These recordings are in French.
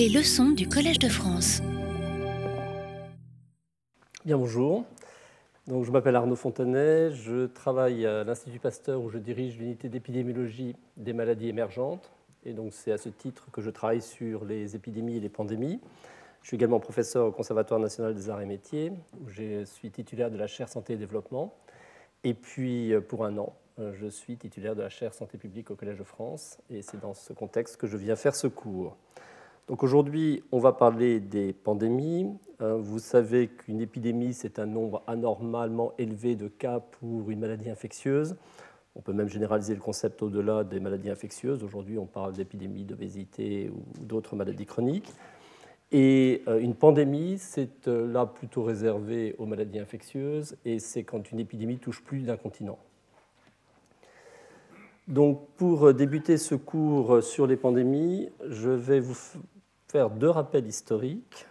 Les leçons du Collège de France. Bien, bonjour. Donc, je m'appelle Arnaud Fontanet, je travaille à l'Institut Pasteur où je dirige l'unité d'épidémiologie des maladies émergentes. Et donc, c'est à ce titre que je travaille sur les épidémies et les pandémies. Je suis également professeur au Conservatoire national des arts et métiers, où je suis titulaire de la chaire santé et développement. Et puis, pour un an, je suis titulaire de la chaire santé publique au Collège de France. Et c'est dans ce contexte que je viens faire ce cours. Donc aujourd'hui, on va parler des pandémies. Euh, vous savez qu'une épidémie, c'est un nombre anormalement élevé de cas pour une maladie infectieuse. On peut même généraliser le concept au-delà des maladies infectieuses. Aujourd'hui, on parle d'épidémie d'obésité ou d'autres maladies chroniques. Et euh, une pandémie, c'est euh, là plutôt réservé aux maladies infectieuses, et c'est quand une épidémie touche plus d'un continent. Donc, pour débuter ce cours sur les pandémies, je vais vous faire deux rappels historiques.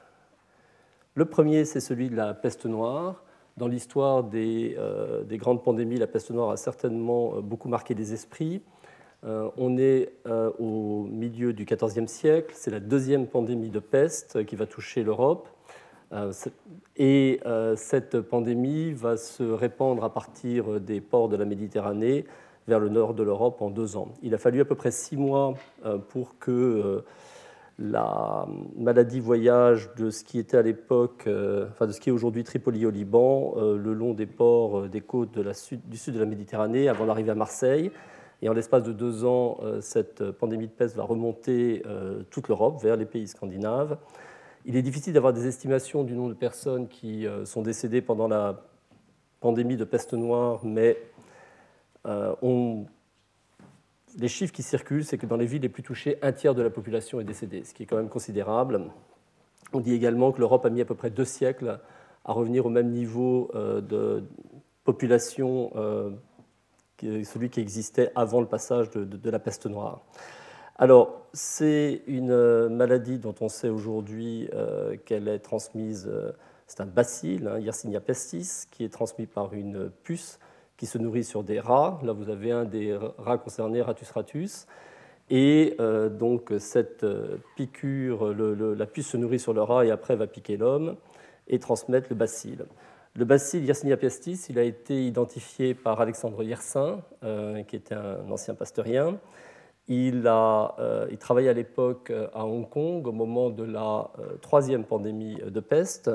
Le premier, c'est celui de la peste noire. Dans l'histoire des, euh, des, grandes pandémies, la peste noire a certainement euh, beaucoup marqué les esprits. Euh, on est au milieu du XIVe siècle, c'est la deuxième pandémie de peste qui va toucher l'Europe. et cette pandémie va se répandre à partir des ports de la Méditerranée vers le nord de l'Europe en deux ans. Il a fallu à peu près six mois pour que la maladie voyage de ce qui était à l'époque, euh, enfin de ce qui est aujourd'hui Tripoli au Liban, euh, le long des ports euh, des côtes du sud de la Méditerranée avant d'arriver à Marseille. Et en l'espace de deux ans, cette pandémie de peste va remonter toute l'Europe vers les pays scandinaves. Il est difficile d'avoir des estimations du nombre de personnes qui sont décédées pendant la pandémie de peste noire, mais on les chiffres qui circulent, c'est que dans les villes les plus touchées, un tiers de la population est décédée, ce qui est quand même considérable. On dit également que l'Europe a mis à peu près deux siècles à revenir au même niveau euh, de population euh, que celui qui existait avant le passage de, la peste noire. Alors, c'est une maladie dont on sait aujourd'hui euh, qu'elle est transmise, c'est un bacille, hein, Yersinia pestis, qui est transmis par une puce qui se nourrit sur des rats. Là, vous avez un des rats concernés, Ratus ratus. Et euh, donc, cette euh, piqûre, la puce se nourrit sur le rat et après va piquer l'homme et transmettre le bacille. Le bacille Yersinia pestis, il a été identifié par Alexandre Yersin, euh, qui était un ancien pasteurien. Il, a, il travaillait à l'époque à Hong Kong au moment de la troisième pandémie de peste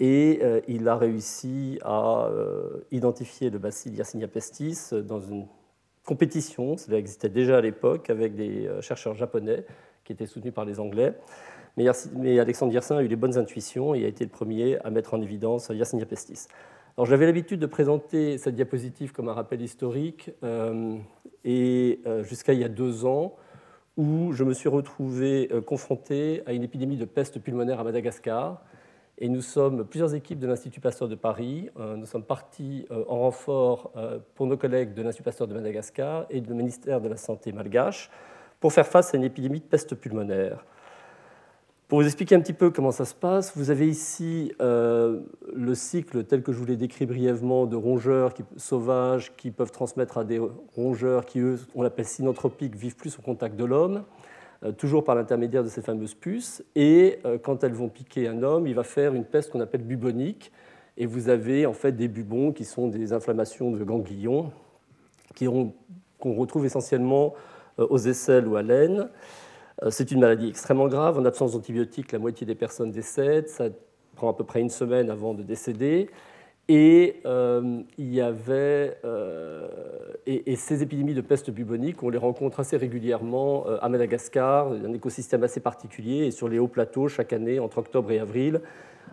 et euh, il a réussi à euh, identifier le bacille Yersinia pestis dans une compétition, cela existait déjà à l'époque, avec des euh, chercheurs japonais qui étaient soutenus par les Anglais. Mais, Alexandre Yersin a eu les bonnes intuitions et a été le premier à mettre en évidence Yersinia pestis. Alors j'avais l'habitude de présenter cette diapositive comme un rappel historique, et jusqu'à il y a deux ans, où je me suis retrouvé confronté à une épidémie de peste pulmonaire à Madagascar, et nous sommes plusieurs équipes de l'Institut Pasteur de Paris. Euh, nous sommes partis euh, en renfort euh, pour nos collègues de l'Institut Pasteur de Madagascar et du ministère de la Santé malgache pour faire face à une épidémie de peste pulmonaire. Pour vous expliquer un petit peu comment ça se passe, vous avez ici le cycle tel que je vous l'ai décrit brièvement de rongeurs sauvages qui peuvent transmettre à des rongeurs qui, eux, on l'appelle synanthropiques, vivent plus au contact de l'homme. Euh, toujours par l'intermédiaire de ces fameuses puces. Et euh, quand elles vont piquer un homme, il va faire une peste qu'on appelle bubonique. Et vous avez en fait des bubons qui sont des inflammations de ganglions qu'on retrouve essentiellement euh, aux aisselles ou à l'aine. C'est une maladie extrêmement grave. En absence d'antibiotiques, la moitié des personnes décèdent. Ça prend à peu près une semaine avant de décéder. Et euh, il y avait euh, et, ces épidémies de peste bubonique, on les rencontre assez régulièrement euh, à Madagascar, un écosystème assez particulier, et sur les hauts plateaux chaque année entre octobre et avril,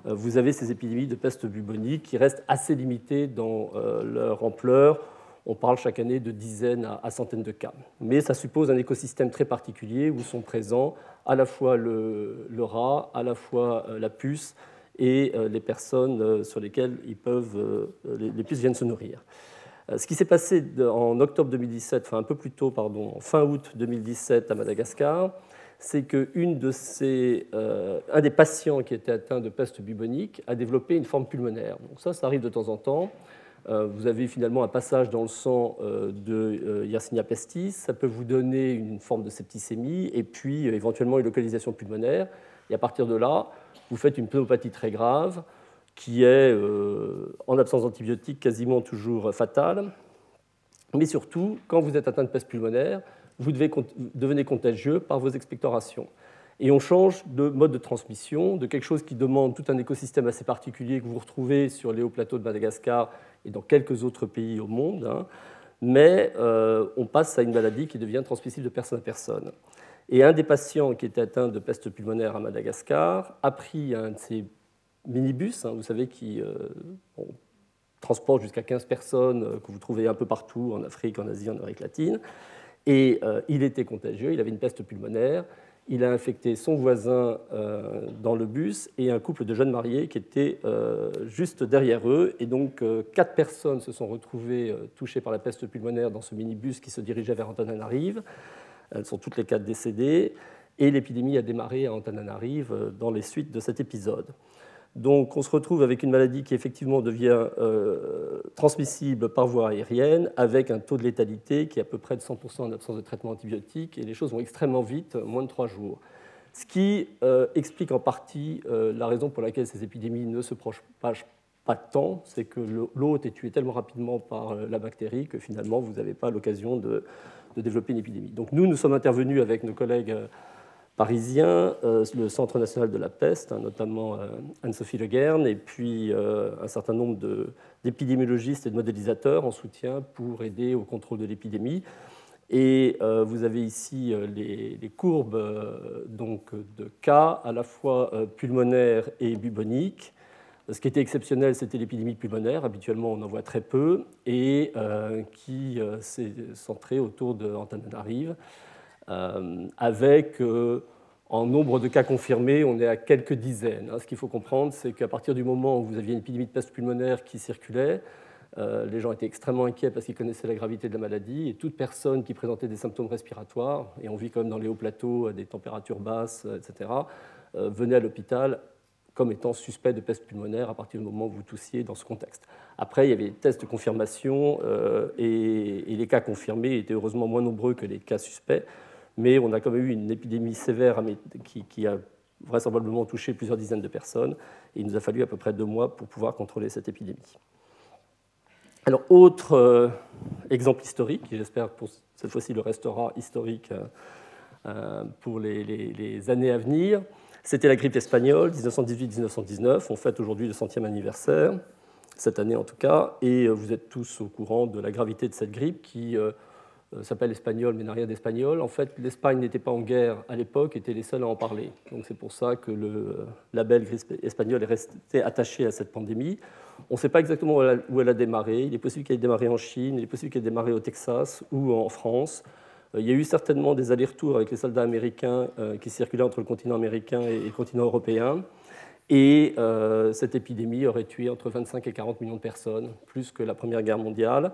vous avez ces épidémies de peste bubonique qui restent assez limitées dans leur ampleur. On parle chaque année de dizaines à, centaines de cas. Mais ça suppose un écosystème très particulier où sont présents à la fois le, rat, à la fois la puce, et euh, les personnes euh, sur lesquelles ils peuvent, euh, les, puces viennent se nourrir. Ce qui s'est passé en octobre 2017, enfin un peu plus tôt, pardon, fin août 2017 à Madagascar, c'est qu'un de ces, un des patients qui était atteint de peste bubonique a développé une forme pulmonaire. Donc ça, ça arrive de temps en temps. vous avez finalement un passage dans le sang de Yersinia pestis, ça peut vous donner une forme de septicémie et puis éventuellement une localisation pulmonaire. Et à partir de là, vous faites une pneumopathie très grave qui est, en absence d'antibiotiques, quasiment toujours fatale. Mais surtout, quand vous êtes atteint de peste pulmonaire, vous devenez contagieux par vos expectorations. Et on change de mode de transmission, de quelque chose qui demande tout un écosystème assez particulier que vous retrouvez sur les hauts plateaux de Madagascar et dans quelques autres pays au monde. Hein. Mais euh, on passe à une maladie qui devient transmissible de personne à personne. Et un des patients qui était atteint de peste pulmonaire à Madagascar a pris un de ces minibus, hein, vous savez, qui euh, transporte jusqu'à 15 personnes, euh, que vous trouvez un peu partout en Afrique, en Asie, en Amérique latine. Et il était contagieux, il avait une peste pulmonaire il a infecté son voisin euh, dans le bus et un couple de jeunes mariés qui étaient euh, juste derrière eux. Et donc, euh, quatre personnes se sont retrouvées touchées par la peste pulmonaire dans ce minibus qui se dirigeait vers Antananarive. Elles sont toutes les quatre décédées. Et l'épidémie a démarré à Antananarive dans les suites de cet épisode. Donc on se retrouve avec une maladie qui effectivement devient euh, transmissible par voie aérienne, avec un taux de létalité qui est à peu près de 100% en absence de traitement antibiotique, et les choses vont extrêmement vite, moins de trois jours. Ce qui euh, explique en partie euh, la raison pour laquelle ces épidémies ne se propagent pas tant, c'est que l'hôte est tué tellement rapidement par la bactérie que finalement vous n'avez pas l'occasion de, de, développer une épidémie. Donc nous, nous sommes intervenus avec nos collègues parisien, euh, le Centre national de la peste, hein, notamment euh, Anne-Sophie Leguerne, et puis euh, un certain nombre d'épidémiologistes et de modélisateurs en soutien pour aider au contrôle de l'épidémie. Et vous avez ici les, courbes donc, de cas à la fois pulmonaires et buboniques. Ce qui était exceptionnel, c'était l'épidémie pulmonaire. Habituellement, on en voit très peu, et qui s'est centrée autour de Antananarive. Euh, avec euh, en nombre de cas confirmés, on est à quelques dizaines. Hein. Ce qu'il faut comprendre, c'est qu'à partir du moment où vous aviez une épidémie de peste pulmonaire qui circulait, euh, les gens étaient extrêmement inquiets parce qu'ils connaissaient la gravité de la maladie et toute personne qui présentait des symptômes respiratoires, et on vit quand même dans les hauts plateaux à des températures basses, etc., venait à l'hôpital comme étant suspect de peste pulmonaire à partir du moment où vous toussiez dans ce contexte. Après, il y avait des tests de confirmation et les cas confirmés étaient heureusement moins nombreux que les cas suspects mais on a quand même eu une épidémie sévère qui, a vraisemblablement touché plusieurs dizaines de personnes. Et il nous a fallu à peu près deux mois pour pouvoir contrôler cette épidémie. Alors, autre euh, exemple historique, qui j'espère pour cette fois-ci le restera historique euh, euh, pour les, années à venir, c'était la grippe espagnole, 1918-1919. On fête aujourd'hui le centième anniversaire, cette année en tout cas, et vous êtes tous au courant de la gravité de cette grippe qui euh, s'appelle espagnol mais n'a rien d'espagnol. En fait, l'Espagne n'était pas en guerre à l'époque, était les seuls à en parler. Donc c'est pour ça que le label espagnol est resté attaché à cette pandémie. On ne sait pas exactement où elle a démarré. Il est possible qu'elle ait démarré en Chine, il est possible qu'elle ait démarré au Texas ou en France. Euh, il y a eu certainement des allers-retours avec les soldats américains euh, qui circulaient entre le continent américain et le continent européen. Et cette épidémie aurait tué entre 25 et 40 millions de personnes, plus que la Première Guerre mondiale.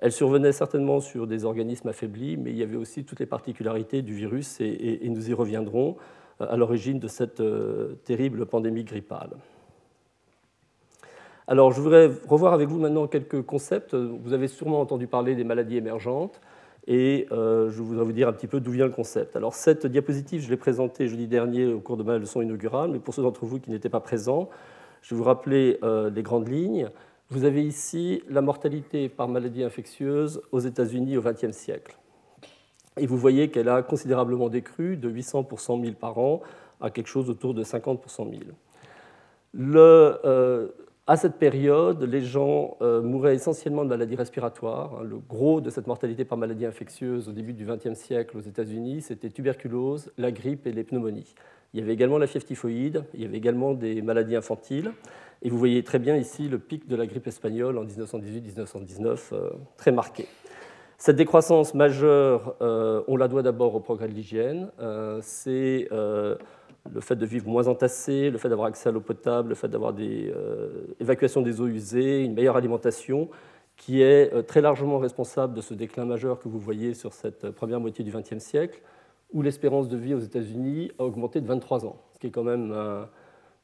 Elle survenait certainement sur des organismes affaiblis, mais il y avait aussi toutes les particularités du virus, et, nous y reviendrons, euh, à l'origine de cette euh, terrible pandémie grippale. Alors, je voudrais revoir avec vous maintenant quelques concepts. Vous avez sûrement entendu parler des maladies émergentes, et euh, je voudrais vous dire un petit peu d'où vient le concept. Alors, cette diapositive, je l'ai présentée jeudi dernier au cours de ma leçon inaugurale, mais pour ceux d'entre vous qui n'étaient pas présents, je vais vous rappeler les grandes lignes. Vous avez ici la mortalité par maladie infectieuse aux États-Unis au XXe siècle. Et vous voyez qu'elle a considérablement décru de 800 pour 100 000 par an à quelque chose autour de 50 pour 100 000. Le, euh, à cette période, les gens euh, mouraient essentiellement de maladies respiratoires. Hein. Le gros de cette mortalité par maladie infectieuse au début du XXe siècle aux États-Unis, c'était tuberculose, la grippe et les pneumonies. Il y avait également la fièvre typhoïde, il y avait également des maladies infantiles. Et vous voyez très bien ici le pic de la grippe espagnole en 1918-1919, euh, très marqué. Cette décroissance majeure, euh, on la doit d'abord au progrès de l'hygiène. C'est le fait de vivre moins entassé, le fait d'avoir accès à l'eau potable, le fait d'avoir des évacuations des eaux usées, une meilleure alimentation, qui est très largement responsable de ce déclin majeur que vous voyez sur cette première moitié du XXe siècle, où l'espérance de vie aux États-Unis a augmenté de 23 ans, ce qui est quand même un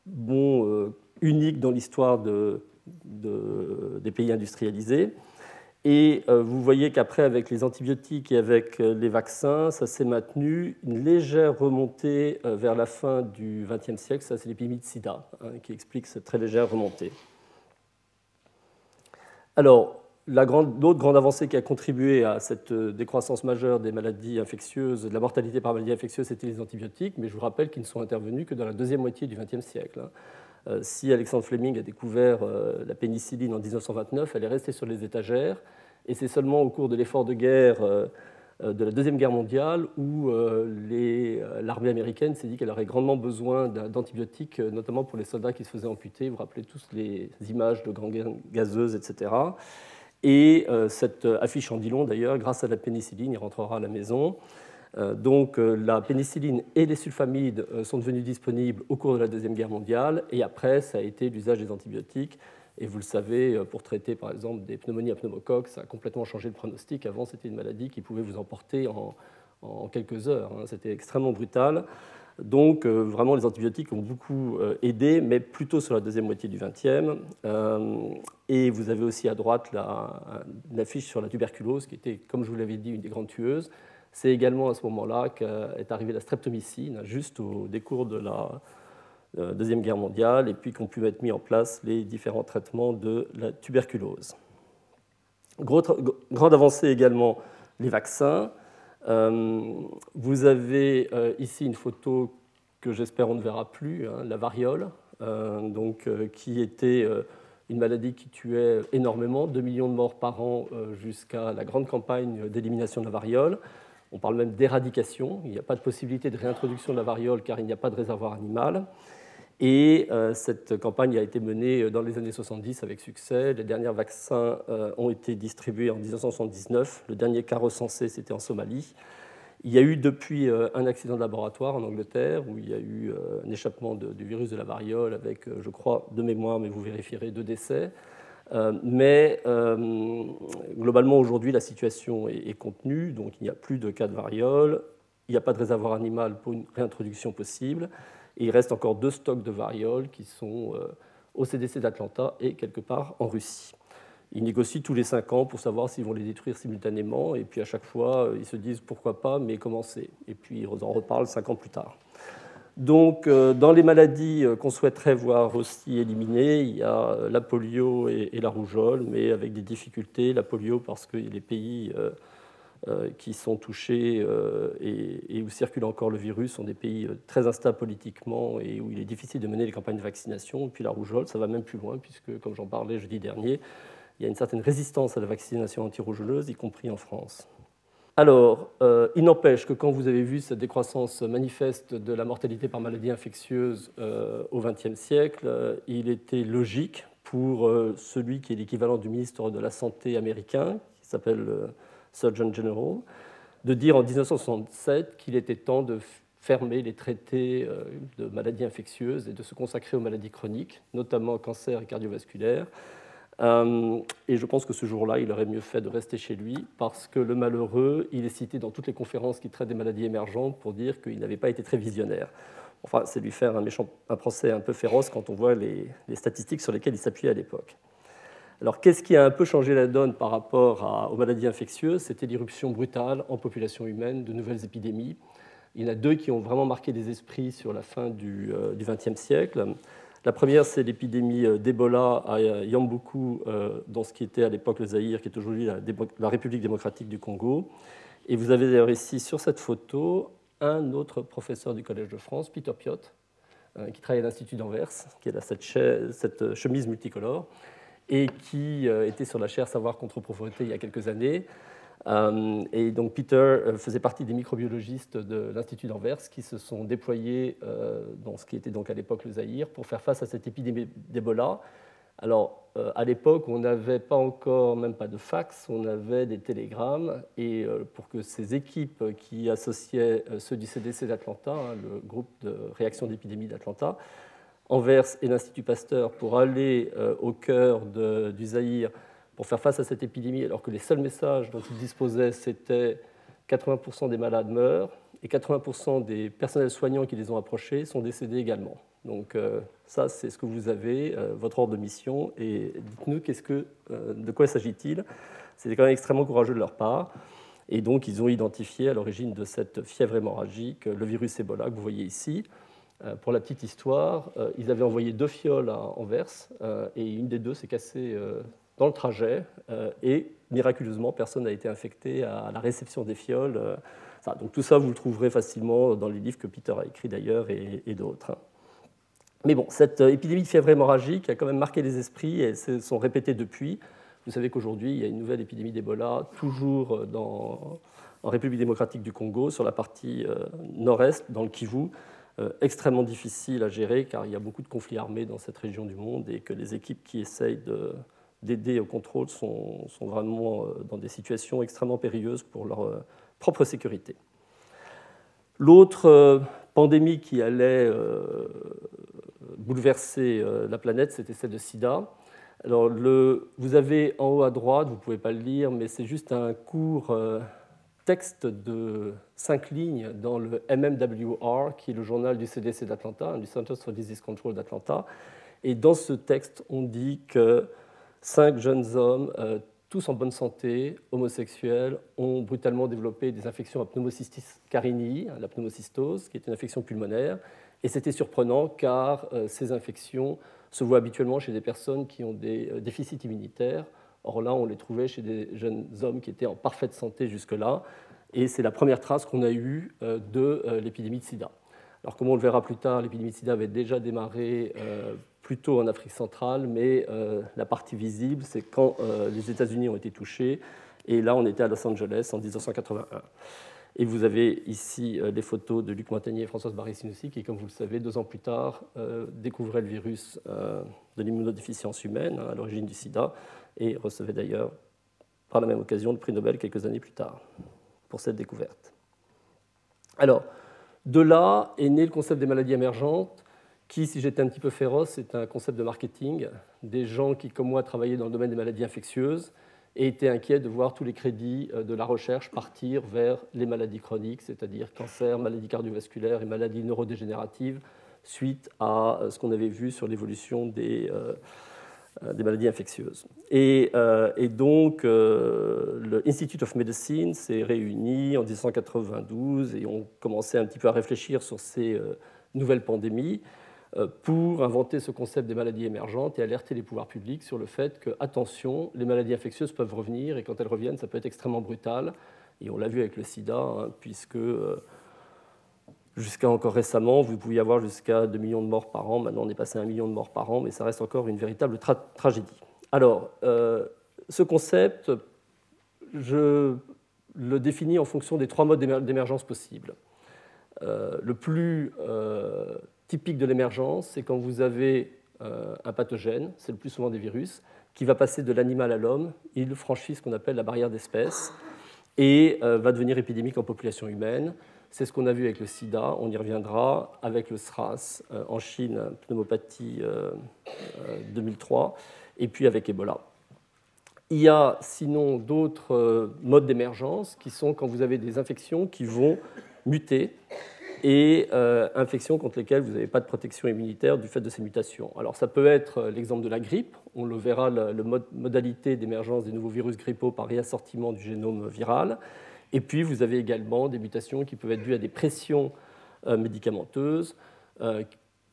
bon unique dans l'histoire de des pays industrialisés. Et euh, vous voyez qu'après, avec les antibiotiques et avec euh, les vaccins, ça s'est maintenu une légère remontée euh, vers la fin du XXe siècle. Ça, c'est l'épidémie de sida hein, qui explique cette très légère remontée. Alors, l'autre grande avancée qui a contribué à cette décroissance majeure des maladies infectieuses, de la mortalité par maladie infectieuse, c'était les antibiotiques, mais je vous rappelle qu'ils ne sont intervenus que dans la deuxième moitié du XXe siècle. Hein. Si Alexandre Fleming a découvert la pénicilline en 1929, elle est restée sur les étagères et c'est seulement au cours de l'effort de guerre euh, euh, de la Deuxième Guerre mondiale où euh, l'armée américaine s'est dit qu'elle aurait grandement besoin d'antibiotiques, notamment pour les soldats qui se faisaient amputer. Vous vous rappelez tous les images de grandes gazeuses, etc. Et cette affiche en long d'ailleurs, grâce à la pénicilline, il rentrera à la maison. Donc la pénicilline et les sulfamides sont devenus disponibles au cours de la Deuxième Guerre mondiale, et après, ça a été l'usage des antibiotiques et vous le savez, euh, pour traiter par exemple des pneumonies à pneumocoque, ça a complètement changé le pronostic. Avant, c'était une maladie qui pouvait vous emporter en, quelques heures. Hein. C'était extrêmement brutal. Donc, euh, vraiment, les antibiotiques ont beaucoup euh, aidé, mais plutôt sur la deuxième moitié du XXe. et vous avez aussi à droite l'affiche sur la tuberculose, qui était, comme je vous l'avais dit, une des grandes tueuses. C'est également à ce moment-là qu'est arrivée la streptomycine, juste au décours de la, euh, Deuxième Guerre mondiale, et puis qu'ont pu être mis en place les différents traitements de la tuberculose. grande avancée également, les vaccins. Euh, vous avez euh, ici une photo que j'espère on ne verra plus, hein, la variole, qui était une maladie qui tuait énormément, 2 millions de morts par an jusqu'à la grande campagne d'élimination de la variole. On parle même d'éradication. Il n'y a pas de possibilité de réintroduction de la variole car il n'y a pas de réservoir animal. Et euh, cette campagne a été menée euh, dans les années 70 avec succès. Les derniers vaccins euh, ont été distribués en 1979. Le dernier cas recensé, c'était en Somalie. Il y a eu depuis un accident de laboratoire en Angleterre où il y a eu un échappement du virus de la variole avec, je crois, de mémoire, mais vous vérifierez, deux décès. Mais globalement, aujourd'hui, la situation est, contenue, donc il n'y a plus de cas de variole, il n'y a pas de réservoir animal pour une réintroduction possible. Et il reste encore deux stocks de varioles qui sont euh, au CDC d'Atlanta et quelque part en Russie. Ils négocient tous les cinq ans pour savoir s'ils vont les détruire simultanément. Et puis à chaque fois, euh, ils se disent pourquoi pas, mais comment c'est? Et puis ils en reparlent cinq ans plus tard. Donc, euh, dans les maladies qu'on souhaiterait voir aussi éliminées, il y a la polio et, la rougeole, mais avec des difficultés. La polio parce que les pays euh, qui sont touchés euh, et, où circule encore le virus sont des pays euh, très instables politiquement et où il est difficile de mener les campagnes de vaccination. Et puis la rougeole, ça va même plus loin, puisque, comme j'en parlais jeudi dernier, il y a une certaine résistance à la vaccination anti-rougeoleuse, y compris en France. Alors, il n'empêche que quand vous avez vu cette décroissance manifeste de la mortalité par maladie infectieuse au XXe siècle, il était logique pour celui qui est l'équivalent du ministre de la Santé américain, qui s'appelle Surgeon General, de dire en 1967 qu'il était temps de fermer les traités euh, de maladies infectieuses et de se consacrer aux maladies chroniques, notamment cancer et cardiovasculaire. Euh, et je pense que ce jour-là, il aurait mieux fait de rester chez lui parce que le malheureux, il est cité dans toutes les conférences qui traitent des maladies émergentes pour dire qu'il n'avait pas été très visionnaire. Enfin, c'est lui faire un, méchant, un procès un peu féroce quand on voit les, statistiques sur lesquelles il s'appuyait à l'époque. Alors, qu'est-ce qui a un peu changé la donne par rapport aux maladies infectieuses? C'était l'irruption brutale en population humaine de nouvelles épidémies. Il y en a deux qui ont vraiment marqué des esprits sur la fin du XXe euh, siècle. La première, c'est l'épidémie euh, d'Ebola à Yambuku, euh, dans ce qui était à l'époque le Zaïre, qui est aujourd'hui la, République démocratique du Congo. Et vous avez d'ailleurs ici sur cette photo un autre professeur du Collège de France, Peter Piot, qui travaille à l'Institut d'Anvers, qui a cette, cette chemise multicolore et qui euh, était sur la chaire Savoir contre pauvreté il y a quelques années. Euh, et donc Peter euh, faisait partie des microbiologistes de l'Institut d'Anvers qui se sont déployés dans ce qui était donc à l'époque le Zaïre pour faire face à cette épidémie d'Ebola. Alors, à l'époque, on n'avait pas encore, même pas de fax, on avait des télégrammes. Et pour que ces équipes qui associaient ceux du CDC d'Atlanta, hein, le groupe de réaction d'épidémie d'Atlanta, Anvers et l'Institut Pasteur pour aller euh, au cœur du Zaïre pour faire face à cette épidémie, alors que les seuls messages dont ils disposaient, c'était 80% des malades meurent et 80% des personnels soignants qui les ont approchés sont décédés également. Donc euh, ça, c'est ce que vous avez, euh, votre ordre de mission. Et dites-nous euh, de quoi s'agit-il? C'était quand même extrêmement courageux de leur part. Et donc, ils ont identifié à l'origine de cette fièvre hémorragique le virus Ebola que vous voyez ici. Pour la petite histoire, ils avaient envoyé deux fioles à Anvers et une des deux s'est cassée dans le trajet et miraculeusement, personne n'a été infecté à la réception des fioles. Donc tout ça, vous le trouverez facilement dans les livres que Peter a écrits d'ailleurs et, d'autres. Mais bon, cette euh, épidémie de fièvre hémorragique a quand même marqué les esprits et se sont répétées depuis. Vous savez qu'aujourd'hui, il y a une nouvelle épidémie d'Ebola, toujours euh, en République démocratique du Congo, sur la partie euh, nord-est, dans le Kivu, extrêmement difficile à gérer car il y a beaucoup de conflits armés dans cette région du monde et que les équipes qui essayent d'aider au contrôle sont, vraiment dans des situations extrêmement périlleuses pour leur propre sécurité. L'autre pandémie qui allait bouleverser euh, la planète, c'était celle de SIDA. Alors, le, vous avez en haut à droite, vous ne pouvez pas le lire, mais c'est juste un court euh, texte de cinq lignes dans le MMWR, qui est le journal du CDC d'Atlanta, du Centers for Disease Control d'Atlanta. Et dans ce texte, on dit que cinq jeunes hommes, euh, tous en bonne santé, homosexuels, ont brutalement développé des infections à pneumocystis carinii, la pneumocystose, qui est une infection pulmonaire, et c'était surprenant car euh, ces infections se voient habituellement chez des personnes qui ont des euh, déficits immunitaires. Or là, on les trouvait chez des jeunes hommes qui étaient en parfaite santé jusque-là. Et c'est la première trace qu'on a eue de l'épidémie de sida. Alors, comme on le verra plus tard, l'épidémie de sida avait déjà démarré plutôt en Afrique centrale, mais la partie visible, c'est quand les États-Unis ont été touchés. Et là, on était à Los Angeles en 1981. Et vous avez ici euh, les photos de Luc Montagnier et Françoise Barré-Sinoussi qui, comme vous le savez, deux ans plus tard, euh, découvraient le virus euh, de l'immunodéficience humaine hein, à l'origine du sida et recevaient d'ailleurs par la même occasion le prix Nobel quelques années plus tard pour cette découverte. Alors, de là est né le concept des maladies émergentes qui, si j'étais un petit peu féroce, est un concept de marketing. Des gens qui, comme moi, travaillaient dans le domaine des maladies infectieuses et était inquiet de voir tous les crédits euh, de la recherche partir vers les maladies chroniques, c'est-à-dire cancer, maladies cardiovasculaires et maladies neurodégénératives, suite à euh, ce qu'on avait vu sur l'évolution des, euh, des, maladies infectieuses. Et, et donc, le Institute of Medicine s'est réuni en 1992 et on commençait un petit peu à réfléchir sur ces nouvelles pandémies. Euh, pour inventer ce concept des maladies émergentes et alerter les pouvoirs publics sur le fait que, attention, les maladies infectieuses peuvent revenir et quand elles reviennent, ça peut être extrêmement brutal. Et on l'a vu avec le sida, hein, puisque euh, jusqu'à encore récemment, vous pouviez avoir jusqu'à 2 millions de morts par an. Maintenant, on est passé à 1 million de morts par an, mais ça reste encore une véritable tragédie. Alors, euh, ce concept, je le définis en fonction des trois modes d'émergence possibles. le plus typique de l'émergence, c'est quand vous avez euh, un pathogène, c'est le plus souvent des virus, qui va passer de l'animal à l'homme, il franchit ce qu'on appelle la barrière d'espèce et euh, va devenir épidémique en population humaine. C'est ce qu'on a vu avec le sida, on y reviendra, avec le SRAS euh, en Chine, pneumopathie 2003, et puis avec Ebola. Il y a sinon d'autres modes d'émergence qui sont quand vous avez des infections qui vont muter et euh, infections contre lesquelles vous n'avez pas de protection immunitaire du fait de ces mutations. Alors ça peut être euh, l'exemple de la grippe, on le verra, la, modalité d'émergence des nouveaux virus grippaux par réassortiment du génome viral, et puis vous avez également des mutations qui peuvent être dues à des pressions euh, médicamenteuses,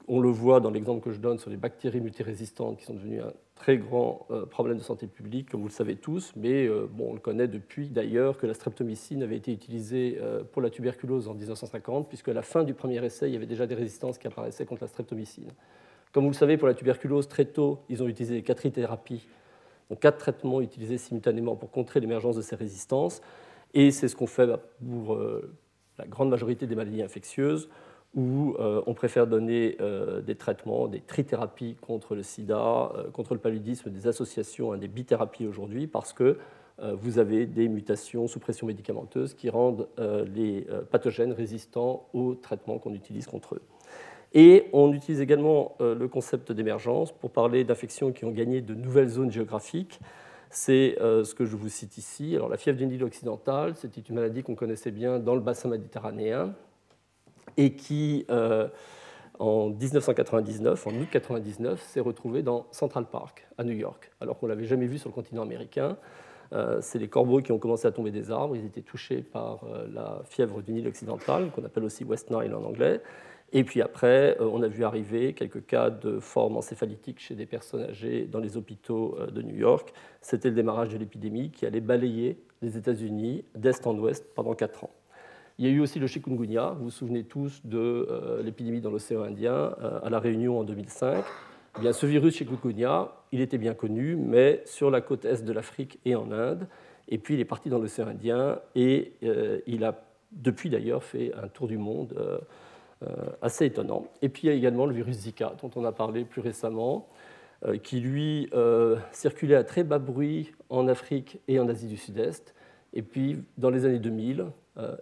on le voit dans l'exemple que je donne sur les bactéries multirésistantes qui sont devenues un très grand euh, problème de santé publique, comme vous le savez tous, mais euh, bon, on le connaît depuis d'ailleurs que la streptomycine avait été utilisée euh, pour la tuberculose en 1950, puisque à la fin du premier essai, il y avait déjà des résistances qui apparaissaient contre la streptomycine. Comme vous le savez, pour la tuberculose, très tôt, ils ont utilisé les quatre thérapies, donc quatre traitements utilisés simultanément pour contrer l'émergence de ces résistances, et c'est ce qu'on fait pour la grande majorité des maladies infectieuses où euh, on préfère donner euh, des traitements, des trithérapies contre le sida, euh, contre le paludisme, des associations, hein, des bithérapies aujourd'hui, parce que vous avez des mutations sous pression médicamenteuse qui rendent les pathogènes résistants aux traitements qu'on utilise contre eux. Et on utilise également le concept d'émergence pour parler d'infections qui ont gagné de nouvelles zones géographiques, c'est ce que je vous cite ici. Alors, la fièvre du Nil occidental, c'était une maladie qu'on connaissait bien dans le bassin méditerranéen et qui, en 1999, en août 1999, s'est retrouvée dans Central Park, à New York, alors qu'on ne l'avait jamais vu sur le continent américain. Euh, c'est les corbeaux qui ont commencé à tomber des arbres. Ils étaient touchés par euh, la fièvre du Nil occidental, qu'on appelle aussi West Nile en anglais. Et puis après, euh, on a vu arriver quelques cas de forme encéphalytique chez des personnes âgées dans les hôpitaux de New York. C'était le démarrage de l'épidémie qui allait balayer les États-Unis d'est en ouest pendant quatre ans. Il y a eu aussi le chikungunya. Vous vous souvenez tous de l'épidémie dans l'océan Indien à La Réunion en 2005. Eh bien, ce virus chikungunya, il était bien connu, mais sur la côte est de l'Afrique et en Inde. Et puis il est parti dans l'océan Indien et euh, il a depuis d'ailleurs fait un tour du monde euh, euh, assez étonnant. Et puis il y a également le virus Zika, dont on a parlé plus récemment, qui lui circulait à très bas bruit en Afrique et en Asie du Sud-Est. Et puis dans les années 2000,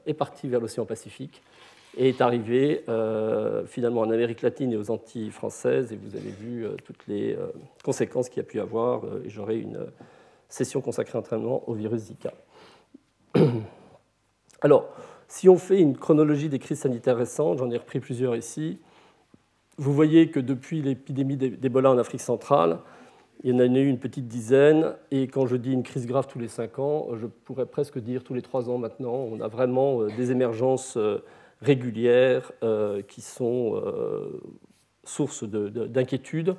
est parti vers l'océan Pacifique et est arrivé euh, finalement en Amérique latine et aux Antilles françaises. Et vous avez vu euh, toutes les euh, conséquences qu'il a pu avoir. et j'aurai une session consacrée entièrement au virus Zika. Alors, si on fait une chronologie des crises sanitaires récentes, j'en ai repris plusieurs ici, vous voyez que depuis l'épidémie d'Ebola en Afrique centrale, il y en a eu une petite dizaine, et quand je dis une crise grave tous les cinq ans, je pourrais presque dire tous les trois ans maintenant, on a vraiment des émergences régulières euh, qui sont euh, source d'inquiétude.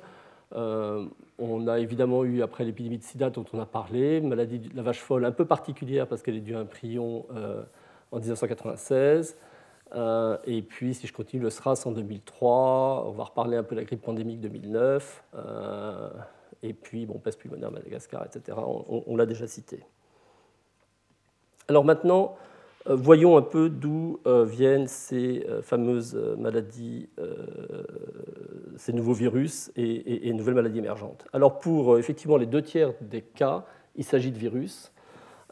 Euh, on a évidemment eu, après l'épidémie de sida dont on a parlé, maladie de la vache folle un peu particulière parce qu'elle est due à un prion en 1996. et puis, si je continue, le SRAS en 2003. On va reparler un peu de la grippe pandémique 2009. et puis, bon, peste pulmonaire Madagascar, etc. On, l'a déjà cité. Alors maintenant, euh, voyons un peu d'où euh, viennent ces euh, fameuses maladies, ces nouveaux virus et, nouvelles maladies émergentes. Alors pour effectivement les deux tiers des cas, il s'agit de virus.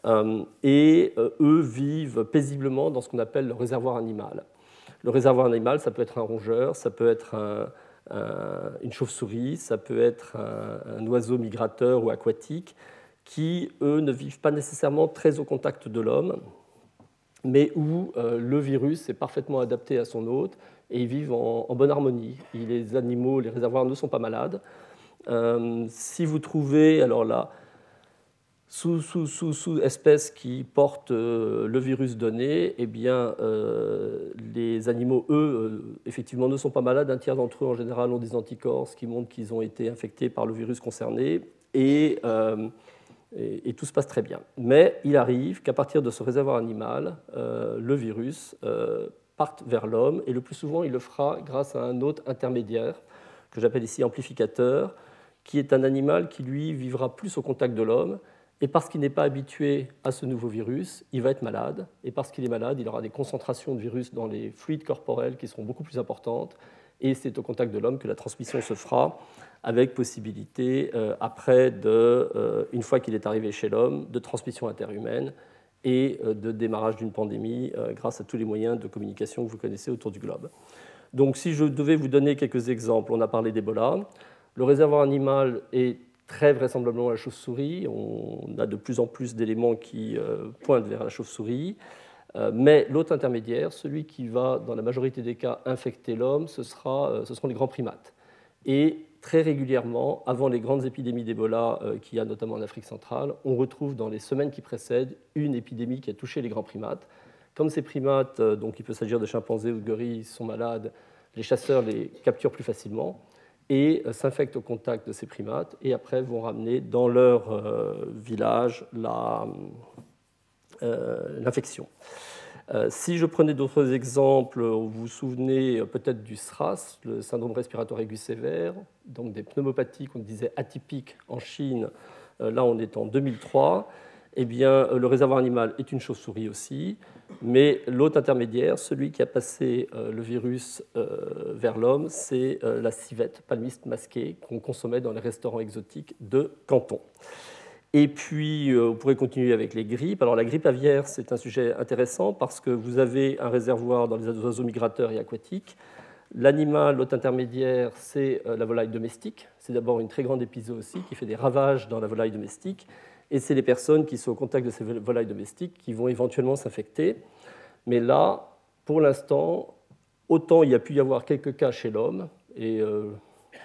Et eux vivent paisiblement dans ce qu'on appelle le réservoir animal. Le réservoir animal, ça peut être un rongeur, ça peut être une chauve-souris, ça peut être un, oiseau migrateur ou aquatique, qui, eux, ne vivent pas nécessairement très au contact de l'homme, mais où euh, le virus est parfaitement adapté à son hôte et ils vivent en, bonne harmonie. les animaux, les réservoirs ne sont pas malades. Euh, si vous trouvez, alors là, sous, sous, sous, sous espèces qui portent euh, le virus donné, eh bien, les animaux, eux, effectivement, ne sont pas malades. Un tiers d'entre eux, en général, ont des anticorps, ce qui montre qu'ils ont été infectés par le virus concerné. Et et, tout se passe très bien. Mais il arrive qu'à partir de ce réservoir animal, euh, le virus euh, parte vers l'homme, et le plus souvent, il le fera grâce à un hôte intermédiaire, que j'appelle ici amplificateur, qui est un animal qui, lui, vivra plus au contact de l'homme, et parce qu'il n'est pas habitué à ce nouveau virus, il va être malade, et parce qu'il est malade, il aura des concentrations de virus dans les fluides corporels qui seront beaucoup plus importantes, et c'est au contact de l'homme que la transmission se fera avec possibilité, euh, après, de, euh, une fois qu'il est arrivé chez l'homme, de transmission interhumaine et euh, de démarrage d'une pandémie grâce à tous les moyens de communication que vous connaissez autour du globe. Donc si je devais vous donner quelques exemples, on a parlé d'Ebola. Le réservoir animal est très vraisemblablement la chauve-souris. On a de plus en plus d'éléments qui pointent vers la chauve-souris. Mais l'autre intermédiaire, celui qui va, dans la majorité des cas, infecter l'homme, ce, sera, ce seront les grands primates. Et très régulièrement, avant les grandes épidémies d'Ebola euh, qu'il y a notamment en Afrique centrale, on retrouve dans les semaines qui précèdent une épidémie qui a touché les grands primates. Comme ces primates, euh, donc il peut s'agir de chimpanzés ou de gorilles, sont malades, les chasseurs les capturent plus facilement et euh, s'infectent au contact de ces primates et après vont ramener dans leur village l'infection. Euh, si je prenais d'autres exemples, vous vous souvenez euh, peut-être du SRAS, le syndrome respiratoire aigu sévère, donc des pneumopathies qu'on disait atypiques en Chine. Euh, là, on est en 2003. Eh bien, le réservoir animal est une chauve-souris aussi, mais l'autre intermédiaire, celui qui a passé le virus vers l'homme, c'est la civette palmiste masquée qu'on consommait dans les restaurants exotiques de Canton. Et puis, euh, vous pourrez continuer avec les grippes. Alors, la grippe aviaire, c'est un sujet intéressant parce que vous avez un réservoir dans les oiseaux migrateurs et aquatiques. L'animal, l'hôte intermédiaire, c'est euh, la volaille domestique. C'est d'abord une très grande aussi qui fait des ravages dans la volaille domestique. et c'est les personnes qui sont au contact de ces volailles domestiques qui vont éventuellement s'infecter. Mais là, pour l'instant, autant il y a pu y avoir quelques cas chez l'homme, et euh,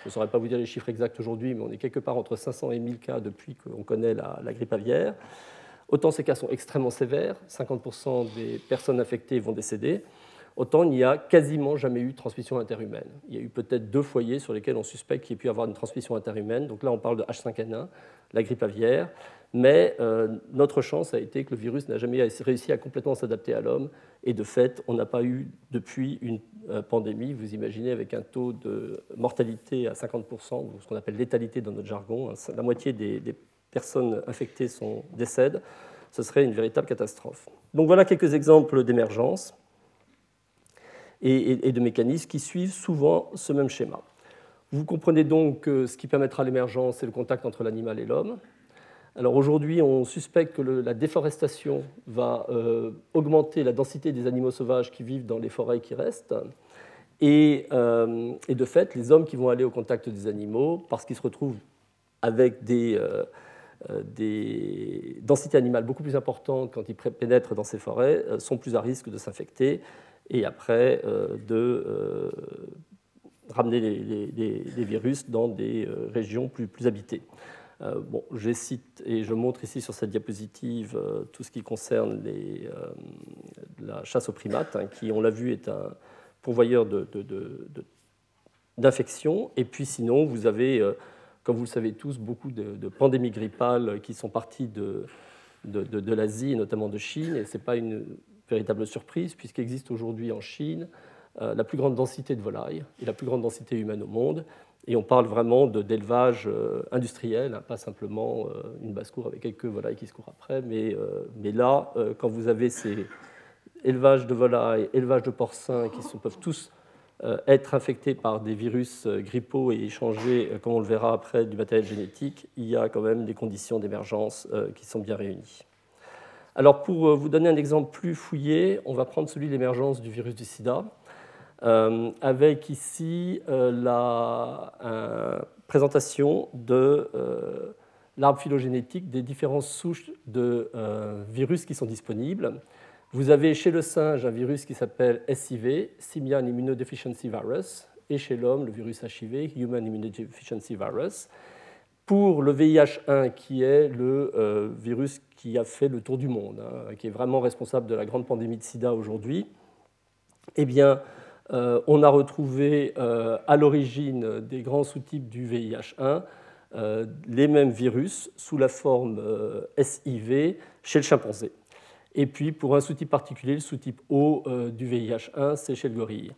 je ne saurais pas vous dire les chiffres exacts aujourd'hui, mais on est quelque part entre 500 et 1000 cas depuis qu'on connaît la, la, grippe aviaire. Autant ces cas sont extrêmement sévères, 50% des personnes infectées vont décéder, autant il n'y a quasiment jamais eu de transmission interhumaine. Il y a eu peut-être deux foyers sur lesquels on suspecte qu'il y ait pu avoir une transmission interhumaine. Donc là, on parle de H5N1, la grippe aviaire. Mais euh, notre chance a été que le virus n'a jamais réussi à complètement s'adapter à l'homme. Et de fait, on n'a pas eu depuis une euh, pandémie, vous imaginez, avec un taux de mortalité à 50%, ce qu'on appelle létalité dans notre jargon, hein, la moitié des, personnes infectées sont, décèdent, ce serait une véritable catastrophe. Donc voilà quelques exemples d'émergence et, de mécanismes qui suivent souvent ce même schéma. Vous comprenez donc que ce qui permettra l'émergence, c'est le contact entre l'animal et l'homme. Alors aujourd'hui, on suspecte que la déforestation va euh, augmenter la densité des animaux sauvages qui vivent dans les forêts qui restent. Et, euh, de fait, les hommes qui vont aller au contact des animaux, parce qu'ils se retrouvent avec des, euh, des, densités animales beaucoup plus importantes quand ils pénètrent dans ces forêts, sont plus à risque de s'infecter et après euh, de euh, ramener les, virus dans des euh, régions plus, plus habitées. bon, je cite et je montre ici sur cette diapositive tout ce qui concerne la chasse aux primates, hein, qui, on l'a vu, est un pourvoyeur d'infections. De, de, et puis sinon, vous avez, comme vous le savez tous, beaucoup de, pandémies grippales qui sont parties de, de, l'Asie, et notamment de Chine. Et ce n'est pas une véritable surprise, puisqu'il existe aujourd'hui en Chine euh, la plus grande densité de volailles et la plus grande densité humaine au monde. Et on parle vraiment d'élevage euh, industriel, hein, pas simplement euh, une basse-cour avec quelques volailles qui se courent après. Mais, là, quand vous avez ces élevages de volailles, élevages de porcins qui peuvent tous être infectés par des virus grippaux et échanger, comme on le verra après, du matériel génétique, il y a quand même des conditions d'émergence qui sont bien réunies. Alors pour euh, vous donner un exemple plus fouillé, on va prendre celui de l'émergence du virus du sida, euh, avec ici euh, la présentation de l'arbre phylogénétique des différentes souches de virus qui sont disponibles. Vous avez chez le singe un virus qui s'appelle SIV, Simian Immunodeficiency Virus, et chez l'homme le virus HIV, Human Immunodeficiency Virus pour le VIH1, qui est le euh, virus qui a fait le tour du monde, hein, qui est vraiment responsable de la grande pandémie de sida aujourd'hui, eh bien, euh, on a retrouvé euh, à l'origine des grands sous-types du VIH1 les mêmes virus sous la forme SIV chez le chimpanzé. Et puis, pour un sous-type particulier, le sous-type O du VIH1, c'est chez le gorille.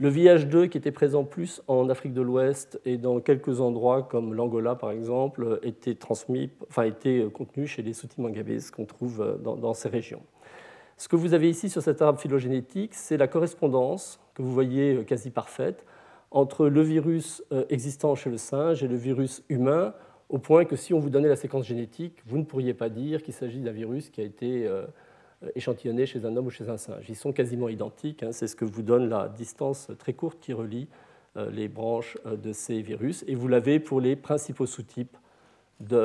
Le VIH2, qui était présent plus en Afrique de l'Ouest et dans quelques endroits comme l'Angola par exemple, était, transmis, était contenu chez les Soutimangabés qu'on trouve dans, ces régions. Ce que vous avez ici sur cet arbre phylogénétique, c'est la correspondance que vous voyez quasi parfaite entre le virus euh, existant chez le singe et le virus humain, au point que si on vous donnait la séquence génétique, vous ne pourriez pas dire qu'il s'agit d'un virus qui a été euh, euh, échantillonnés chez un homme ou chez un singe. Ils sont quasiment identiques, hein. c'est ce que vous donne la distance très courte qui relie euh, les branches euh, de ces virus, et vous l'avez pour les principaux sous-types du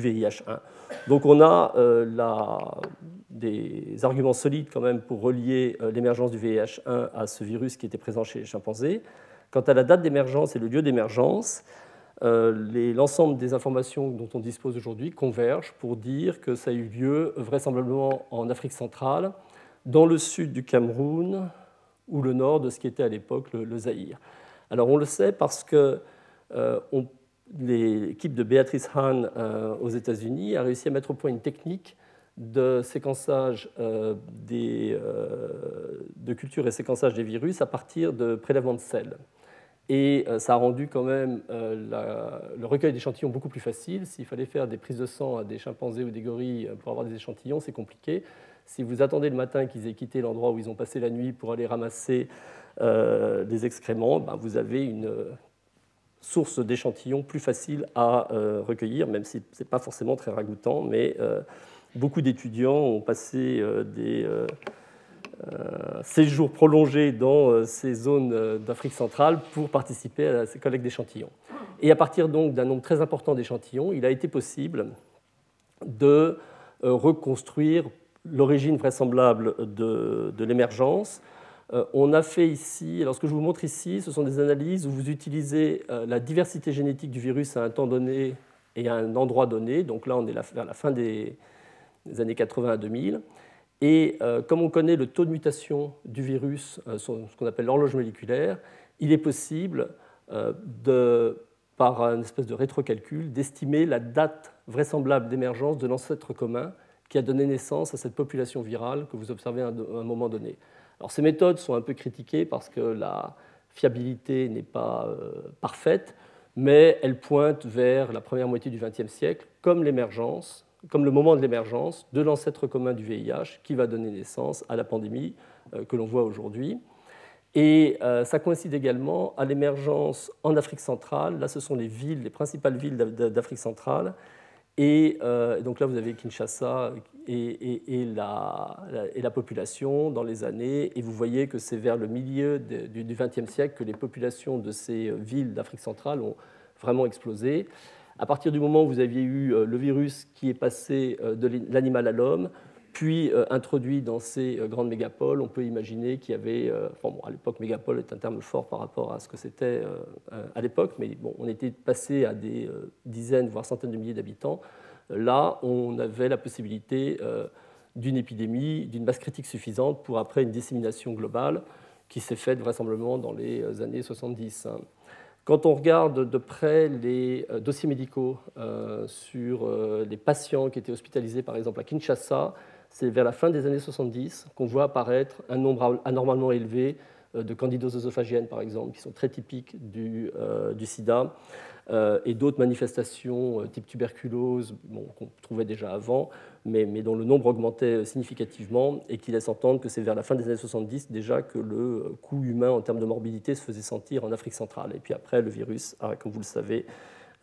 VIH1. Donc on a des arguments solides quand même pour relier l'émergence du VIH1 à ce virus qui était présent chez les chimpanzés. Quant à la date d'émergence et le lieu d'émergence, euh, l'ensemble des informations dont on dispose aujourd'hui convergent pour dire que ça a eu lieu vraisemblablement en Afrique centrale, dans le sud du Cameroun ou le nord de ce qui était à l'époque le, le Zaïre. Alors on le sait parce que euh, l'équipe de Béatrice Hahn euh, aux États-Unis a réussi à mettre au point une technique de séquençage de culture et séquençage des virus à partir de prélèvements de sel. Et euh, ça a rendu quand même euh, le recueil d'échantillons beaucoup plus facile. S'il fallait faire des prises de sang à des chimpanzés ou des gorilles pour avoir des échantillons, c'est compliqué. Si vous attendez le matin qu'ils aient quitté l'endroit où ils ont passé la nuit pour aller ramasser euh, des excréments, ben, vous avez une source d'échantillons plus facile à recueillir, même si ce n'est pas forcément très ragoûtant. Mais beaucoup d'étudiants ont passé des euh, séjour prolongé dans euh, ces zones euh, d'Afrique centrale pour participer à ces collectes d'échantillons. Et à partir donc d'un nombre très important d'échantillons, il a été possible de reconstruire l'origine vraisemblable de l'émergence. On a fait ici, alors ce que je vous montre ici, ce sont des analyses où vous utilisez la diversité génétique du virus à un temps donné et à un endroit donné. Donc là, on est vers la fin des, années 80 à 2000. Et euh, comme on connaît le taux de mutation du virus, euh, ce qu'on appelle l'horloge moléculaire, il est possible, euh, de, par un espèce de rétrocalcul, d'estimer la date vraisemblable d'émergence de l'ancêtre commun qui a donné naissance à cette population virale que vous observez à un moment donné. Alors ces méthodes sont un peu critiquées parce que la fiabilité n'est pas parfaite, mais elles pointent vers la première moitié du XXe siècle comme l'émergence comme le moment de l'émergence de l'ancêtre commun du VIH qui va donner naissance à la pandémie euh, que l'on voit aujourd'hui. Et euh, ça coïncide également à l'émergence en Afrique centrale. Là, ce sont les villes, les principales villes d'Afrique centrale. Et euh, donc là, vous avez Kinshasa et, la, et, la, population dans les années. Et vous voyez que c'est vers le milieu du XXe siècle que les populations de ces villes d'Afrique centrale ont vraiment explosé. À partir du moment où vous aviez eu euh, le virus qui est passé euh, de l'animal à l'homme, puis euh, introduit dans ces grandes mégapoles, on peut imaginer qu'il y avait, à l'époque mégapole est un terme fort par rapport à ce que c'était à l'époque, mais bon, on était passé à des dizaines, voire centaines de milliers d'habitants. Là, on avait la possibilité d'une épidémie, d'une masse critique suffisante pour après une dissémination globale qui s'est faite vraisemblablement dans les années 70. Quand on regarde de près les euh, dossiers médicaux euh, sur euh, les patients qui étaient hospitalisés, par exemple à Kinshasa, c'est vers la fin des années 70 qu'on voit apparaître un nombre anormalement élevé de candidoses œsophagiennes, par exemple, qui sont très typiques du, du sida. Euh, et d'autres manifestations euh, type tuberculose qu'on trouvait déjà avant, mais, dont le nombre augmentait significativement et qui laisse entendre que c'est vers la fin des années 70 déjà que le coût humain en termes de morbidité se faisait sentir en Afrique centrale. Et puis après, le virus a, comme vous le savez,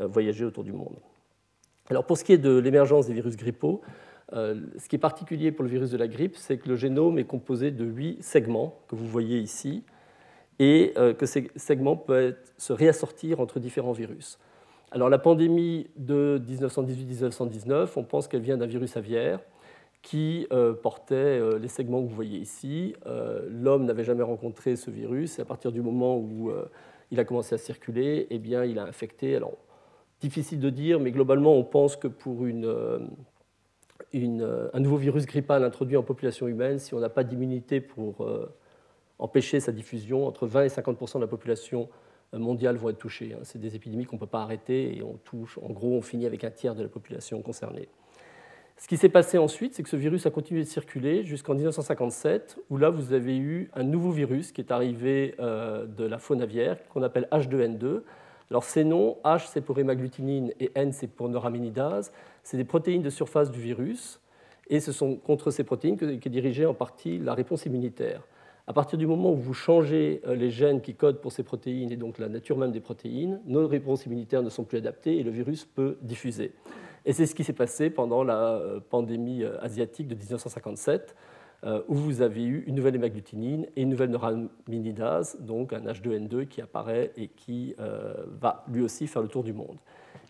euh, voyagé autour du monde. Alors pour ce qui est de l'émergence des virus grippaux, ce qui est particulier pour le virus de la grippe, c'est que le génome est composé de huit segments que vous voyez ici et euh, que ces segments peuvent se réassortir entre différents virus. Alors la pandémie de 1918-1919, on pense qu'elle vient d'un virus aviaire qui euh, portait euh, les segments que vous voyez ici. L'homme n'avait jamais rencontré ce virus et à partir du moment où il a commencé à circuler, eh bien, il a infecté. Alors, difficile de dire, mais globalement, on pense que pour un nouveau virus grippal introduit en population humaine, si on n'a pas d'immunité pour empêcher sa diffusion. Entre 20 et 50% de la population mondiale vont être touchés. Hein. C'est des épidémies qu'on ne peut pas arrêter et on touche, en gros, on finit avec un tiers de la population concernée. Ce qui s'est passé ensuite, c'est que ce virus a continué de circuler jusqu'en 1957, où là, vous avez eu un nouveau virus qui est arrivé euh, de la faune aviaire, qu'on appelle H2N2. Alors ces noms, H c'est pour hémagglutinine et N c'est pour neuraminidase, c'est des protéines de surface du virus, et ce sont contre ces protéines qu'est dirigée en partie la réponse immunitaire. À partir du moment où vous changez euh, les gènes qui codent pour ces protéines et donc la nature même des protéines, nos réponses immunitaires ne sont plus adaptées et le virus peut diffuser. Et c'est ce qui s'est passé pendant la euh, pandémie euh, asiatique de 1957, où vous avez eu une nouvelle hémagglutinine et une nouvelle neuraminidase, donc un H2N2 qui apparaît et qui va lui aussi faire le tour du monde.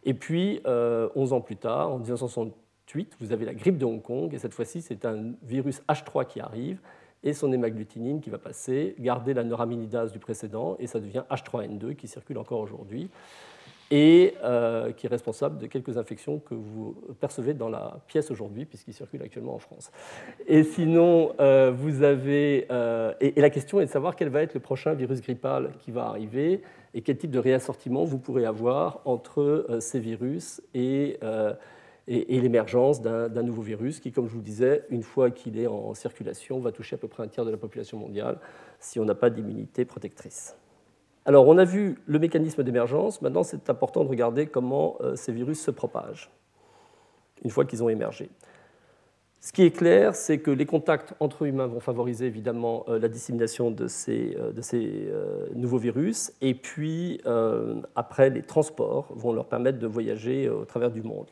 Et puis, 11 ans plus tard, en 1968, vous avez la grippe de Hong Kong, et cette fois-ci, c'est un virus H3 qui arrive, et son hémagglutinine qui va passer, garder la neuraminidase du précédent, et ça devient H3N2 qui circule encore aujourd'hui et euh, qui est responsable de quelques infections que vous percevez dans la pièce aujourd'hui, puisqu'il circule actuellement en France. Et sinon, euh, vous avez. Euh, et, la question est de savoir quel va être le prochain virus grippal qui va arriver et quel type de réassortiment vous pourrez avoir entre ces virus et et, l'émergence d'un nouveau virus qui, comme je vous le disais, une fois qu'il est en circulation, va toucher à peu près un tiers de la population mondiale si on n'a pas d'immunité protectrice. Alors, on a vu le mécanisme d'émergence. Maintenant, c'est important de regarder comment euh, ces virus se propagent une fois qu'ils ont émergé. Ce qui est clair, c'est que les contacts entre humains vont favoriser évidemment euh, la dissémination de ces, euh, de ces nouveaux virus, et puis après, les transports vont leur permettre de voyager au travers du monde.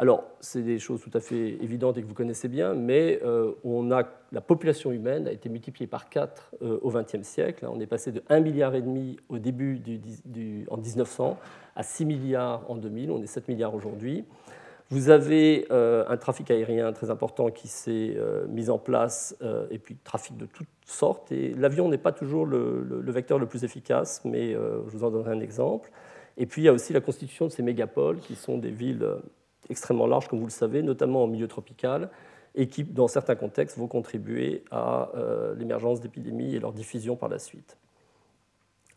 Alors, c'est des choses tout à fait évidentes et que vous connaissez bien, mais on a, la population humaine a été multipliée par 4 au XXe siècle. On est passé de 1,5 milliard et demi au début en 1900 à 6 milliards en 2000. On est 7 milliards aujourd'hui. Vous avez euh, un trafic aérien très important qui s'est euh, mis en place, euh, et puis trafic de toutes sortes. Et l'avion n'est pas toujours le, vecteur le plus efficace, mais je vous en donnerai un exemple. Et puis il y a aussi la constitution de ces mégapoles, qui sont des villes extrêmement larges, comme vous le savez, notamment en milieu tropical, et qui, dans certains contextes, vont contribuer à l'émergence d'épidémies et leur diffusion par la suite.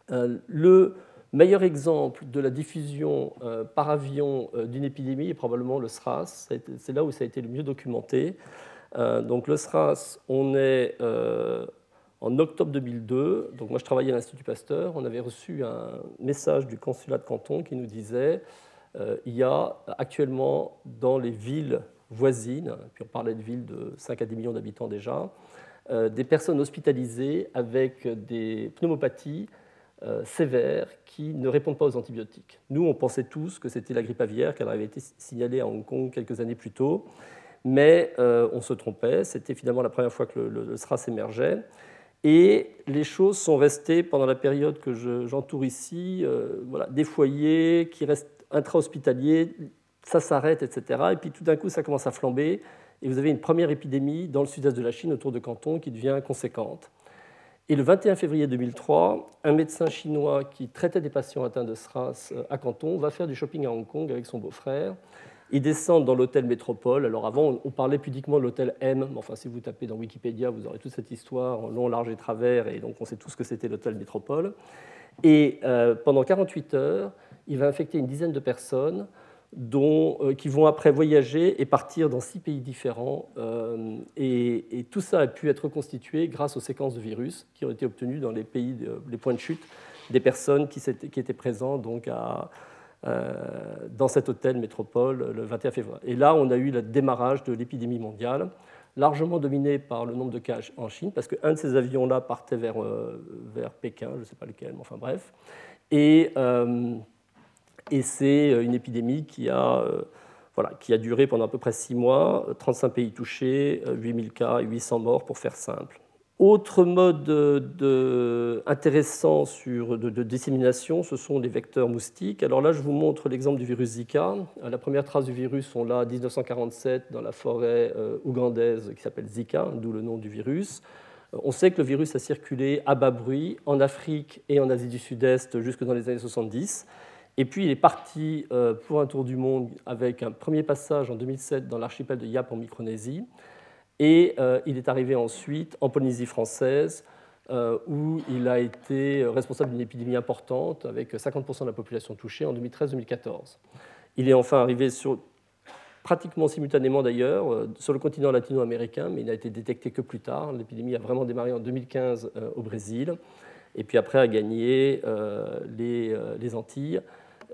le Meilleur exemple de la diffusion euh, par avion euh, d'une épidémie est probablement le SRAS. C'est là où ça a été le mieux documenté. Euh, donc le SRAS, on est en octobre 2002. Donc moi je travaillais à l'Institut Pasteur. On avait reçu un message du consulat de Canton qui nous disait il y a actuellement dans les villes voisines, puis on parlait de villes de 5 à 10 millions d'habitants déjà, des personnes hospitalisées avec des pneumopathies euh, sévères qui ne répondent pas aux antibiotiques. Nous, on pensait tous que c'était la grippe aviaire, qu'elle avait été signalée à Hong Kong quelques années plus tôt, mais euh, on se trompait. C'était finalement la première fois que le, SRAS émergeait. Et les choses sont restées pendant la période que j'entoure ici, euh, voilà, des foyers qui restent intra-hospitaliers, ça s'arrête, etc. Et puis tout d'un coup, ça commence à flamber, et vous avez une première épidémie dans le sud-est de la Chine, autour de Canton, qui devient conséquente. Et le 21 février 2003, un médecin chinois qui traitait des patients atteints de SRAS euh, à Canton va faire du shopping à Hong Kong avec son beau-frère. Ils descendent dans l'hôtel Métropole. Alors avant, on parlait pudiquement de l'hôtel M. Mais enfin, si vous tapez dans Wikipédia, vous aurez toute cette histoire en long, large et travers. Et donc, on sait tous que c'était l'hôtel Métropole. Et euh, pendant 48 heures, il va infecter une dizaine de personnes dont, euh, qui vont après voyager et partir dans six pays différents. Euh, et, tout ça a pu être constitué grâce aux séquences de virus qui ont été obtenues dans les pays, les points de chute des personnes qui, étaient présentes donc à, euh, dans cet hôtel métropole le 21 février. Et là, on a eu le démarrage de l'épidémie mondiale, largement dominé par le nombre de cas en Chine, parce qu'un de ces avions-là partait vers, vers Pékin, je ne sais pas lequel, mais enfin bref. Et et c'est euh, une épidémie qui a, euh, voilà, qui a duré pendant à peu près six mois, 35 pays touchés, 8000 cas, 800 morts pour faire simple. Autre mode de, intéressant de, de, dissémination, ce sont les vecteurs moustiques. Alors là, je vous montre l'exemple du virus Zika. La première trace du virus, on l'a en 1947 dans la forêt euh, ougandaise qui s'appelle Zika, d'où le nom du virus. On sait que le virus a circulé à bas bruit en Afrique et en Asie du Sud-Est jusque dans les années 70. Et puis il est parti euh, pour un tour du monde avec un premier passage en 2007 dans l'archipel de Yap en Micronésie. Et euh, il est arrivé ensuite en Polynésie française, euh, où il a été responsable d'une épidémie importante, avec 50% de la population touchée en 2013-2014. Il est enfin arrivé sur, pratiquement simultanément d'ailleurs, sur le continent latino-américain, mais il n'a été détecté que plus tard. L'épidémie a vraiment démarré en 2015 au Brésil, et puis après a gagné les, les Antilles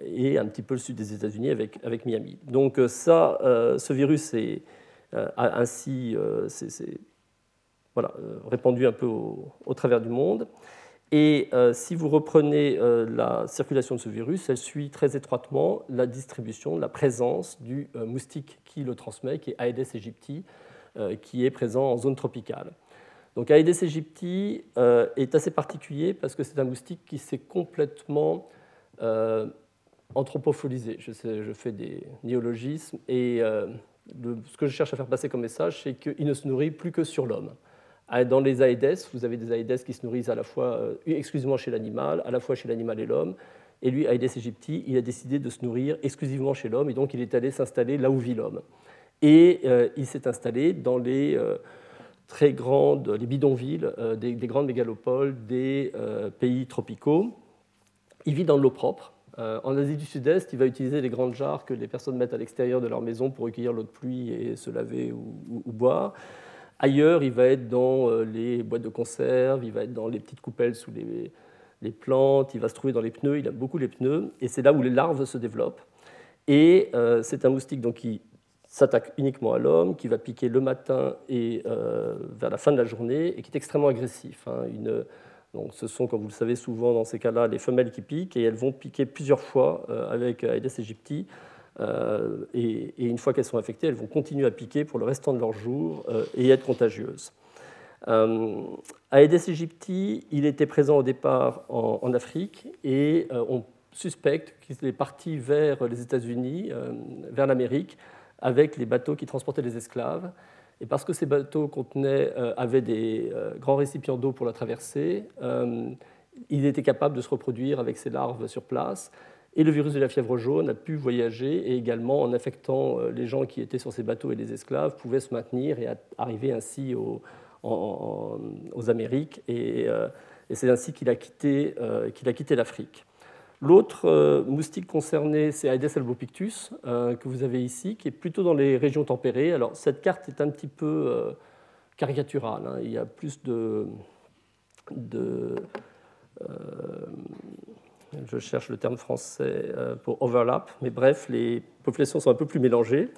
et un petit peu le sud des États-Unis avec, Miami. Donc euh, ça, euh, ce virus est euh, ainsi voilà, répandu un peu au, travers du monde. Et si vous reprenez la circulation de ce virus, elle suit très étroitement la distribution, la présence du moustique qui le transmet, qui est Aedes aegypti, qui est présent en zone tropicale. Donc Aedes aegypti est assez particulier parce que c'est un moustique qui s'est complètement anthropopholisé. Je, fais des néologismes et euh, ce que je cherche à faire passer comme message, c'est qu'il ne se nourrit plus que sur l'homme. Ah, dans les Aedes, vous avez des Aedes qui se nourrissent à la fois euh, exclusivement chez l'animal, à la fois chez l'animal et l'homme. Et lui, Aedes aegypti, il a décidé de se nourrir exclusivement chez l'homme, et donc il est allé s'installer là où vit l'homme. Et euh, il s'est installé dans les très grandes, les bidonvilles, des, des, grandes mégalopoles des pays tropicaux. Il vit dans l'eau propre, en Asie du Sud-Est, il va utiliser les grandes jarres que les personnes mettent à l'extérieur de leur maison pour recueillir l'eau de pluie et se laver ou, boire. Ailleurs, il va être dans euh, les boîtes de conserve, il va être dans les petites coupelles sous les, plantes, il va se trouver dans les pneus, il aime beaucoup les pneus, et c'est là où les larves se développent. Et euh, c'est un moustique donc, qui s'attaque uniquement à l'homme, qui va piquer le matin et vers la fin de la journée, et qui est extrêmement agressif. Hein. Donc, ce sont, comme vous le savez, souvent dans ces cas-là, les femelles qui piquent et elles vont piquer plusieurs fois euh, avec Aedes aegypti et, une fois qu'elles sont infectées, elles vont continuer à piquer pour le restant de leur jour et être contagieuses. Aedes aegypti, il était présent au départ en, Afrique et on suspecte qu'il est parti vers les États-Unis, vers l'Amérique, avec les bateaux qui transportaient les esclaves. Et parce que ces bateaux euh, avaient des euh, grands récipients d'eau pour la traversée, euh, il était capable de se reproduire avec ses larves sur place. Et le virus de la fièvre jaune a pu voyager et également, en affectant les gens qui étaient sur ces bateaux et les esclaves, pouvait se maintenir et arriver ainsi aux, Amériques. Et, c'est ainsi qu'il a quitté l'Afrique. L'autre euh, moustique concerné, c'est Aedes albopictus, euh, que vous avez ici, qui est plutôt dans les régions tempérées. Alors, cette carte est un petit peu euh, caricaturale. Hein. Il y a plus de. je cherche le terme français pour overlap, mais bref, les populations sont un peu plus mélangées.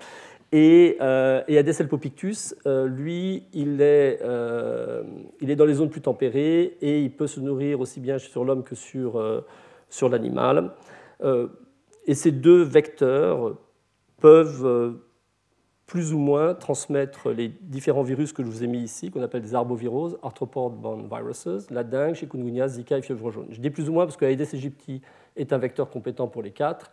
Et, et Aedes albopictus, lui, il est, il est dans les zones plus tempérées et il peut se nourrir aussi bien sur l'homme que sur sur l'animal. Euh, et ces deux vecteurs peuvent euh, plus ou moins transmettre les différents virus que je vous ai mis ici, qu'on appelle des arboviroses, arthropod-borne viruses, la dengue, chikungunya, zika et fièvre jaune. Je dis plus ou moins parce que Aedes aegypti est un vecteur compétent pour les quatre,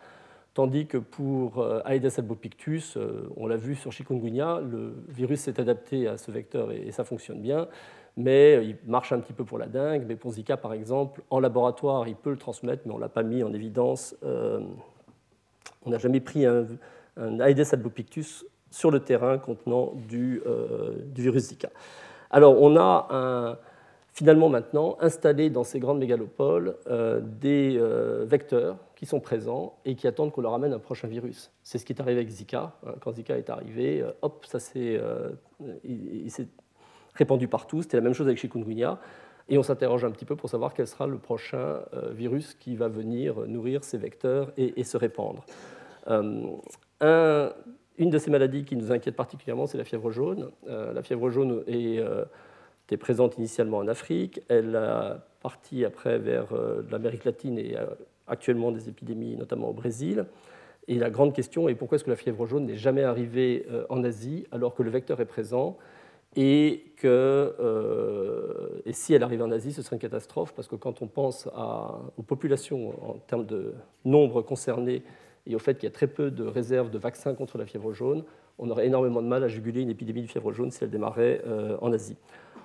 tandis que pour euh, Aedes albopictus, on l'a vu sur chikungunya, le virus s'est adapté à ce vecteur et ça fonctionne bien mais il marche un petit peu pour la dingue. Mais pour Zika, par exemple, en laboratoire, il peut le transmettre, mais on ne l'a pas mis en évidence. Euh, on n'a jamais pris un, Aedes albopictus sur le terrain contenant du, euh, virus Zika. Alors, on a finalement maintenant installé dans ces grandes mégalopoles euh, des vecteurs qui sont présents et qui attendent qu'on leur amène un prochain virus. C'est ce qui est arrivé avec Zika. Hein. Quand Zika est arrivé, hop, ça s'est répandu partout. C'était la même chose avec chikungunya. Et on s'interroge un petit peu pour savoir quel sera le prochain euh, virus qui va venir nourrir ces vecteurs et, se répandre. Euh, une de ces maladies qui nous inquiète particulièrement, c'est la fièvre jaune. Euh, la fièvre jaune était présente initialement en Afrique. Elle a parti après vers l'Amérique latine et actuellement des épidémies, notamment au Brésil. Et la grande question est pourquoi est-ce que la fièvre jaune n'est jamais arrivée en Asie alors que le vecteur est présent et que euh, si elle arrive en Asie, ce serait une catastrophe, parce que quand on pense aux populations en termes de nombre concerné et au fait qu'il y a très peu de réserves de vaccins contre la fièvre jaune, on aurait énormément de mal à juguler une épidémie de fièvre jaune si elle démarrait euh, en Asie.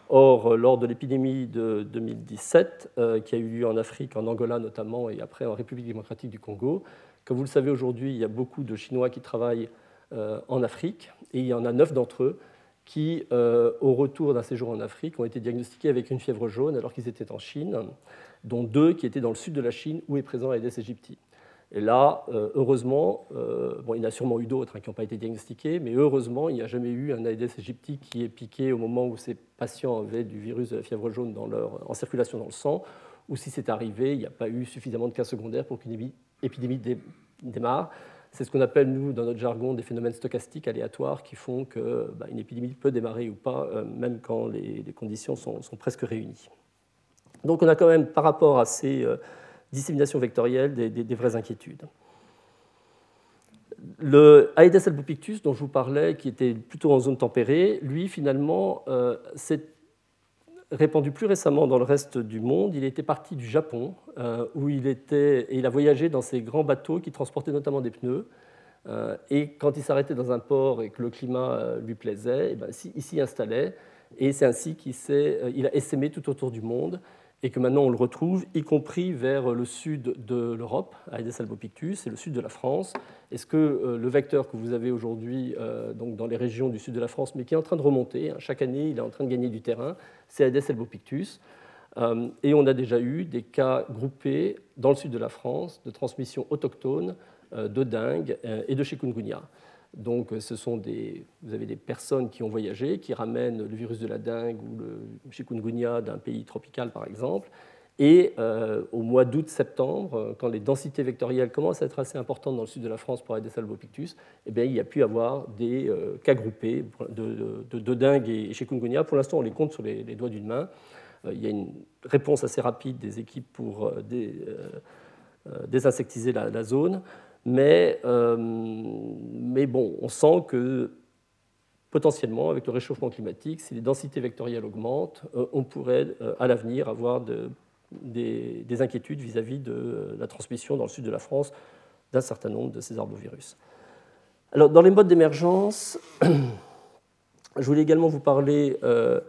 Or, lors de l'épidémie de 2017, euh, qui a eu lieu en Afrique, en Angola notamment, et après en République démocratique du Congo, comme vous le savez aujourd'hui, il y a beaucoup de Chinois qui travaillent en Afrique, et il y en a neuf d'entre eux qui, euh, au retour d'un séjour en Afrique, ont été diagnostiqués avec une fièvre jaune alors qu'ils étaient en Chine, dont deux qui étaient dans le sud de la Chine où est présent Aedes aegypti. Et là, euh, heureusement, euh, bon, il y en a sûrement eu d'autres hein, qui n'ont pas été diagnostiqués, mais heureusement, il n'y a jamais eu un Aedes aegypti qui est piqué au moment où ces patients avaient du virus de la fièvre jaune dans leur, en circulation dans le sang, ou si c'est arrivé, il n'y a pas eu suffisamment de cas secondaires pour qu'une épidémie démarre. C'est ce qu'on appelle, nous, dans notre jargon, des phénomènes stochastiques aléatoires qui font qu'une bah, épidémie peut démarrer ou pas, euh, même quand les, conditions sont, presque réunies. Donc on a quand même, par rapport à ces euh, disséminations vectorielles, des, vraies inquiétudes. Le Aedes albopictus, dont je vous parlais, qui était plutôt en zone tempérée, lui, finalement, euh, c'est répandu plus récemment dans le reste du monde. Il était parti du Japon, euh, où il était, et il a voyagé dans ces grands bateaux qui transportaient notamment des pneus. Euh, et quand il s'arrêtait dans un port et que le climat euh, lui plaisait, eh ben, il s'y installait. Et c'est ainsi qu'il il a essaimé tout autour du monde et que maintenant on le retrouve, y compris vers le sud de l'Europe, Aedes albopictus, et le sud de la France. Est-ce que euh, le vecteur que vous avez aujourd'hui euh, dans les régions du sud de la France, mais qui est en train de remonter, hein, chaque année il est en train de gagner du terrain, c'est Aedes albopictus. Euh, et on a déjà eu des cas groupés dans le sud de la France de transmission autochtone de dengue et de chikungunya. Donc, ce sont des, vous avez des personnes qui ont voyagé, qui ramènent le virus de la dengue ou le chikungunya d'un pays tropical, par exemple. Et euh, au mois d'août-septembre, quand les densités vectorielles commencent à être assez importantes dans le sud de la France pour Aedes albopictus, eh bien, il y a pu avoir des euh, cas groupés de, de, dengue et chikungunya. Pour l'instant, on les compte sur les, doigts d'une main. Euh, il y a une réponse assez rapide des équipes pour désinsectiser la zone. Mais, mais bon, on sent que potentiellement, avec le réchauffement climatique, si les densités vectorielles augmentent, on pourrait à l'avenir avoir de, des, des, inquiétudes vis-à-vis de la transmission dans le sud de la France d'un certain nombre de ces arbovirus. Alors, dans les modes d'émergence, je voulais également vous parler euh,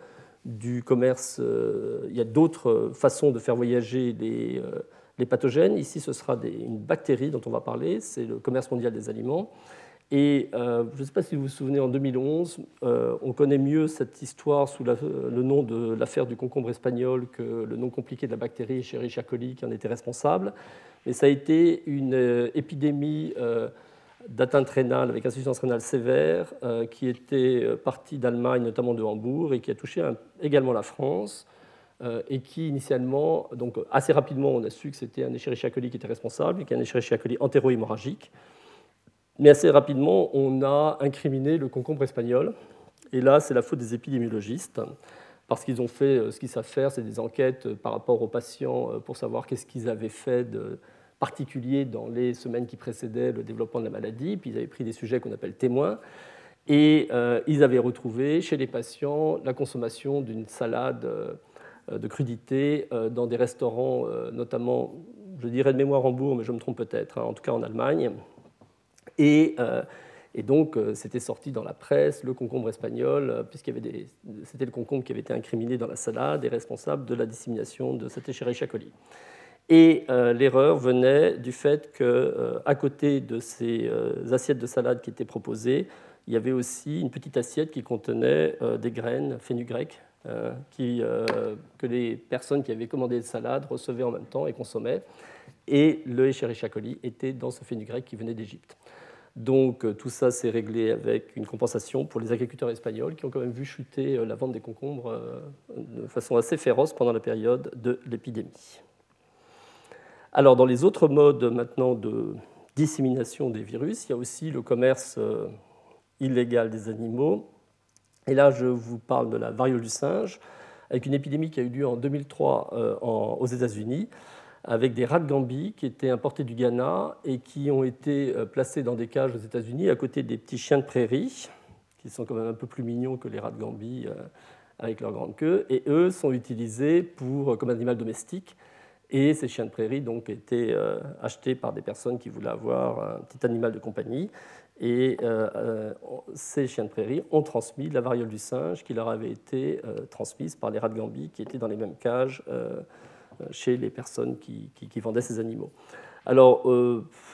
du commerce. Euh, il y a d'autres façons de faire voyager les, euh, les pathogènes. Ici, ce sera une bactérie dont on va parler, c'est le commerce mondial des aliments. Et je ne sais pas si vous vous souvenez, en 2011, on connaît mieux cette histoire sous le nom de l'affaire du concombre espagnol que le nom compliqué de la bactérie Escherichia coli qui en était responsable. Mais ça a été une épidémie d'atteinte rénale avec insuffisance rénale sévère euh, qui était euh, partie d'Allemagne, notamment de Hambourg, et qui a touché également la France, euh, et qui initialement, donc assez rapidement, on a su que c'était un Escherichia coli qui était responsable, et qu'un Escherichia coli entéro-hémorragique. Mais assez rapidement, on a incriminé le concombre espagnol, et là, c'est la faute des épidémiologistes, parce qu'ils ont fait ce qu'ils savent faire, c'est des enquêtes par rapport aux patients pour savoir qu'est-ce qu'ils avaient fait de particulier dans les semaines qui précédaient le développement de la maladie. Puis ils avaient pris des sujets qu'on appelle témoins. Et euh, ils avaient retrouvé chez les patients la consommation d'une salade euh, de crudité euh, dans des restaurants, notamment, je dirais de mémoire Hambourg, mais je me trompe peut-être, hein, en tout cas en Allemagne. Et, et donc, c'était sorti dans la presse, le concombre espagnol, puisqu'il y avait des, c'était le concombre qui avait été incriminé dans la salade et responsable de la dissémination de cette Escherichia coli. Et euh, l'erreur venait du fait qu'à euh, côté de ces euh, assiettes de salade qui étaient proposées, il y avait aussi une petite assiette qui contenait des graines fenugrec qui, que les personnes qui avaient commandé des salades recevaient en même temps et consommaient. Et le Escherichia coli était dans ce fenugrec qui venait d'Égypte. Donc tout ça s'est réglé avec une compensation pour les agriculteurs espagnols qui ont quand même vu chuter la vente des concombres de façon assez féroce pendant la période de l'épidémie. Alors, dans les autres modes maintenant de dissémination des virus, il y a aussi le commerce euh, illégal des animaux. Et là, je vous parle de la variole du singe, avec une épidémie qui a eu lieu en 2003 euh, aux États-Unis, avec des rats de Gambie qui étaient importés du Ghana et qui ont été euh, placés dans des cages aux États-Unis à côté des petits chiens de prairie, qui sont quand même un peu plus mignons que les rats de Gambie avec leur grande queue. Et eux sont utilisés pour, comme animal domestique et ces chiens de prairie donc étaient euh, achetés par des personnes qui voulaient avoir un petit animal de compagnie. Et euh, euh, ces chiens de prairie ont transmis la variole du singe qui leur avait été transmise par les rats de Gambie qui étaient dans les mêmes cages chez les personnes qui, vendaient ces animaux. Alors,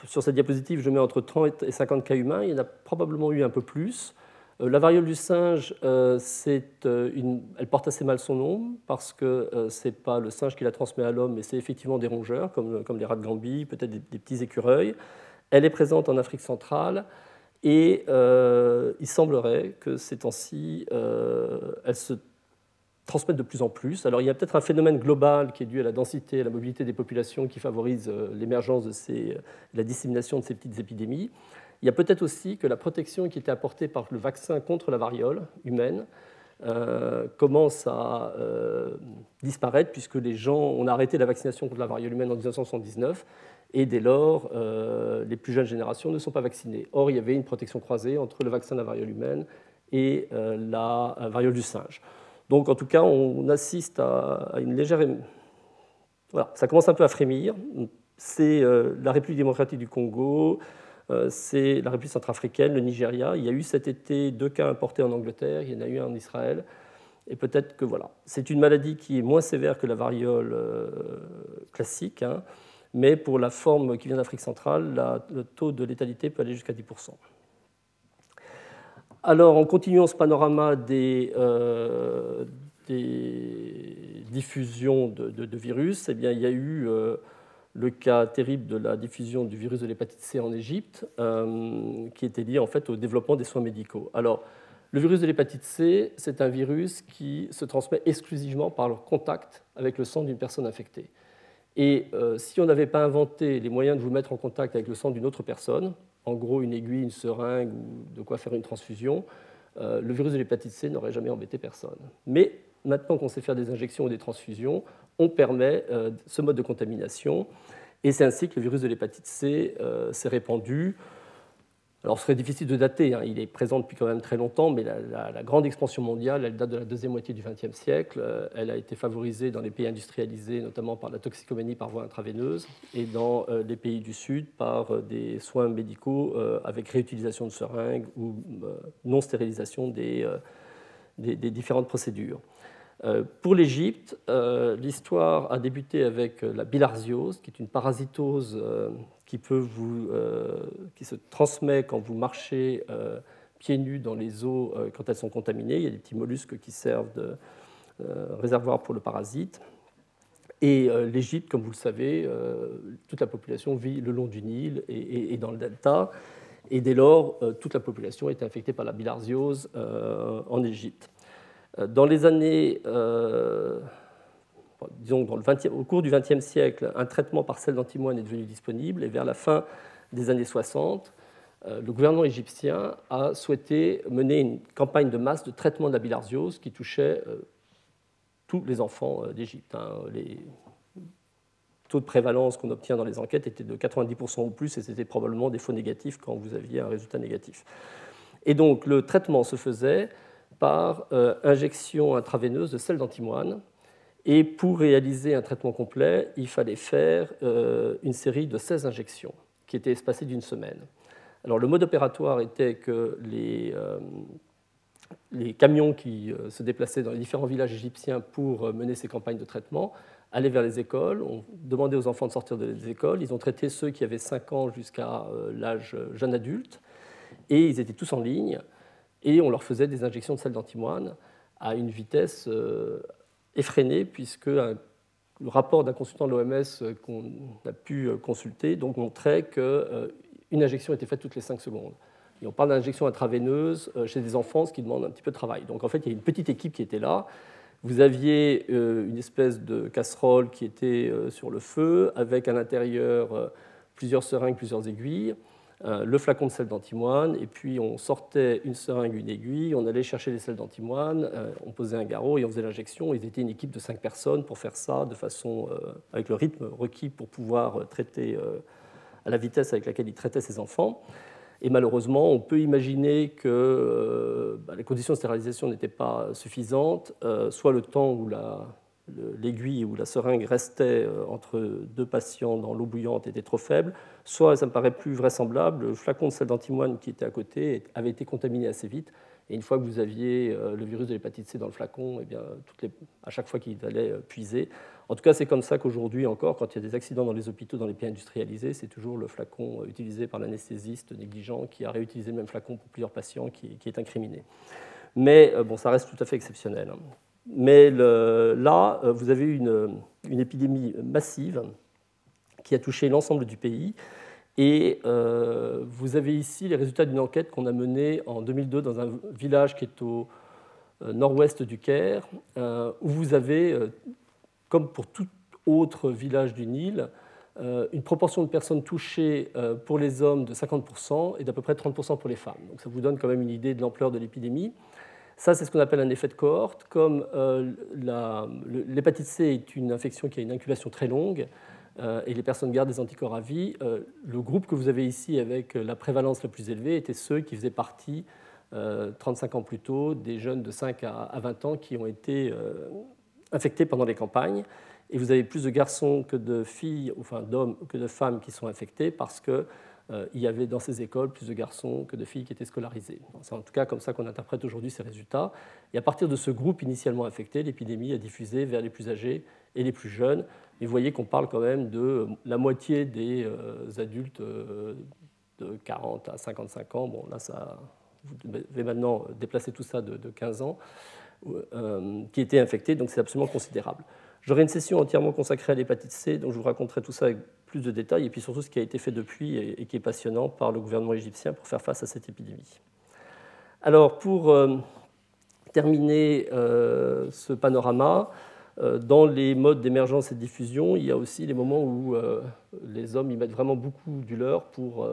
sur cette diapositive, je mets entre 30 et 50 cas humains. Il y en a probablement eu un peu plus. Euh, la variole du singe, euh, euh, elle porte assez mal son nom parce que ce n'est pas le singe qui la transmet à l'homme, mais c'est effectivement des rongeurs, comme, comme les rats de Gambie, peut-être des, petits écureuils. Elle est présente en Afrique centrale et il semblerait que ces temps-ci, elle se transmettent de plus en plus. Alors il y a peut-être un phénomène global qui est dû à la densité à la mobilité des populations qui favorise l'émergence de la dissémination de ces petites épidémies. Il y a peut-être aussi que la protection qui était apportée par le vaccin contre la variole humaine euh, commence à euh, disparaître puisque les gens, on a arrêté la vaccination contre la variole humaine en 1979 et dès lors, euh, les plus jeunes générations ne sont pas vaccinées. Or, il y avait une protection croisée entre le vaccin de la variole humaine et la variole du singe. Donc, en tout cas, on assiste à, une légère. Voilà, ça commence un peu à frémir. C'est la République démocratique du Congo, euh, c'est la République centrafricaine, le Nigeria. Il y a eu cet été deux cas importés en Angleterre, il y en a eu un en Israël. Et peut-être que voilà, c'est une maladie qui est moins sévère que la variole euh, classique, hein, mais pour la forme qui vient d'Afrique centrale, le taux de létalité peut aller jusqu'à 10%. Alors, en continuant ce panorama des, euh, diffusions de, virus, eh bien, il y a eu le cas terrible de la diffusion du virus de l'hépatite C en Égypte, euh, qui était lié en fait au développement des soins médicaux. Alors, le virus de l'hépatite C, c'est un virus qui se transmet exclusivement par le contact avec le sang d'une personne infectée. Et euh, si on n'avait pas inventé les moyens de vous mettre en contact avec le sang d'une autre personne, en gros une aiguille, une seringue ou de quoi faire une transfusion, euh, le virus de l'hépatite C n'aurait jamais embêté personne. Mais maintenant qu'on sait faire des injections ou des transfusions, on permet ce mode de contamination Et c'est ainsi que le virus de l'hépatite C s'est répandu alors, ce serait difficile de dater, hein. il est présent depuis quand même très longtemps, mais la, grande expansion mondiale, elle date de la deuxième moitié du XXe siècle. Euh, elle a été favorisée dans les pays industrialisés, notamment par la toxicomanie par voie intraveineuse, et dans euh, les pays du Sud par euh, des soins médicaux avec réutilisation de seringues ou non-stérilisation des, des, différentes procédures. Pour l'Égypte, l'histoire a débuté avec la bilharziose, qui est une parasitose qui, peut vous, euh, qui se transmet quand vous marchez euh, pieds nus dans les eaux euh, quand elles sont contaminées. Il y a des petits mollusques qui servent de réservoir pour le parasite. Et l'Égypte, comme vous le savez, toute la population vit le long du Nil et, dans le delta. Et dès lors, toute la population est infectée par la bilharziose en Égypte. Dans les années disons au cours du XXe siècle, un traitement par sel d'antimoine est devenu disponible et vers la fin des années 60, euh, le gouvernement égyptien a souhaité mener une campagne de masse de traitement de la bilharziose qui touchait euh, tous les enfants euh, d'Égypte. Hein. Les taux de prévalence qu'on obtient dans les enquêtes étaient de 90% ou plus et c'était probablement des faux négatifs quand vous aviez un résultat négatif. Et donc le traitement se faisait par injection intraveineuse de sel d'antimoine et pour réaliser un traitement complet, il fallait faire euh, une série de 16 injections qui étaient espacées d'une semaine. Alors le mode opératoire était que les, euh, camions qui euh, se déplaçaient dans les différents villages égyptiens pour mener ces campagnes de traitement allaient vers les écoles, on demandait aux enfants de sortir des écoles, ils ont traité ceux qui avaient 5 ans jusqu'à l'âge jeune adulte, et ils étaient tous en ligne, et on leur faisait des injections de sel d'antimoine à une vitesse effréné, puisque le rapport d'un consultant de l'OMS euh, qu'on a pu euh, consulter donc, montrait qu'une euh, injection était faite toutes les 5 secondes. Et on parle d'injection intraveineuse chez des enfants, ce qui demande un petit peu de travail. Donc en fait, il y a une petite équipe qui était là. Vous aviez une espèce de casserole qui était sur le feu, avec à l'intérieur plusieurs seringues, plusieurs aiguilles. Euh, le flacon de sel d'antimoine, et puis on sortait une seringue, une aiguille, on allait chercher les sels d'antimoine, euh, on posait un garrot et on faisait l'injection. Ils étaient une équipe de cinq personnes pour faire ça de façon, euh, avec le rythme requis pour pouvoir traiter à la vitesse avec laquelle ils traitaient ces enfants. Et malheureusement, on peut imaginer que bah, les conditions de stérilisation n'étaient pas suffisantes, soit le temps où la, l'aiguille ou la seringue restait euh, entre deux patients dans l'eau bouillante était trop faible, soit, ça me paraît plus vraisemblable, le flacon de sel d'antimoine qui était à côté avait été contaminé assez vite. Et une fois que vous aviez euh, le virus de l'hépatite C dans le flacon, eh bien, à chaque fois qu'il allait euh, puiser. En tout cas, c'est comme ça qu'aujourd'hui encore, quand il y a des accidents dans les hôpitaux, dans les pays industrialisés, c'est toujours le flacon utilisé par l'anesthésiste négligent qui a réutilisé le même flacon pour plusieurs patients qui, qui est incriminé. Mais bon, ça reste tout à fait exceptionnel. Mais là, euh, vous avez une, une, épidémie massive qui a touché l'ensemble du pays. Et euh, vous avez ici les résultats d'une enquête qu'on a menée en 2002 dans un village qui est au euh, nord-ouest du Caire, où vous avez, comme pour tout autre village du Nil, une proportion de personnes touchées pour les hommes de 50% et d'à peu près 30% pour les femmes. Donc ça vous donne quand même une idée de l'ampleur de l'épidémie. Ça, c'est ce qu'on appelle un effet de cohorte. Comme euh, l'hépatite C est une infection qui a une incubation très longue euh, et les personnes gardent des anticorps à vie, euh, le groupe que vous avez ici avec la prévalence la plus élevée était ceux qui faisaient partie 35 ans plus tôt des jeunes de 5 à 20 ans qui ont été infectés pendant les campagnes. Et vous avez plus de garçons que de filles, enfin d'hommes que de femmes qui sont infectés parce que il y avait dans ces écoles plus de garçons que de filles qui étaient scolarisés. C'est en tout cas comme ça qu'on interprète aujourd'hui ces résultats. Et à partir de ce groupe initialement infecté, l'épidémie a diffusé vers les plus âgés et les plus jeunes. Et vous voyez qu'on parle quand même de la moitié des euh, adultes euh, de 40 à 55 ans. Bon, là, ça, vous devez maintenant déplacer tout ça de, 15 ans, qui étaient infectés, donc c'est absolument considérable. J'aurai une session entièrement consacrée à l'hépatite C, donc je vous raconterai tout ça avec plus de détails, et puis surtout ce qui a été fait depuis et, qui est passionnant par le gouvernement égyptien pour faire face à cette épidémie. Alors, pour euh, terminer euh, ce panorama, euh, dans les modes d'émergence et de diffusion, il y a aussi les moments où les hommes y mettent vraiment beaucoup du leur pour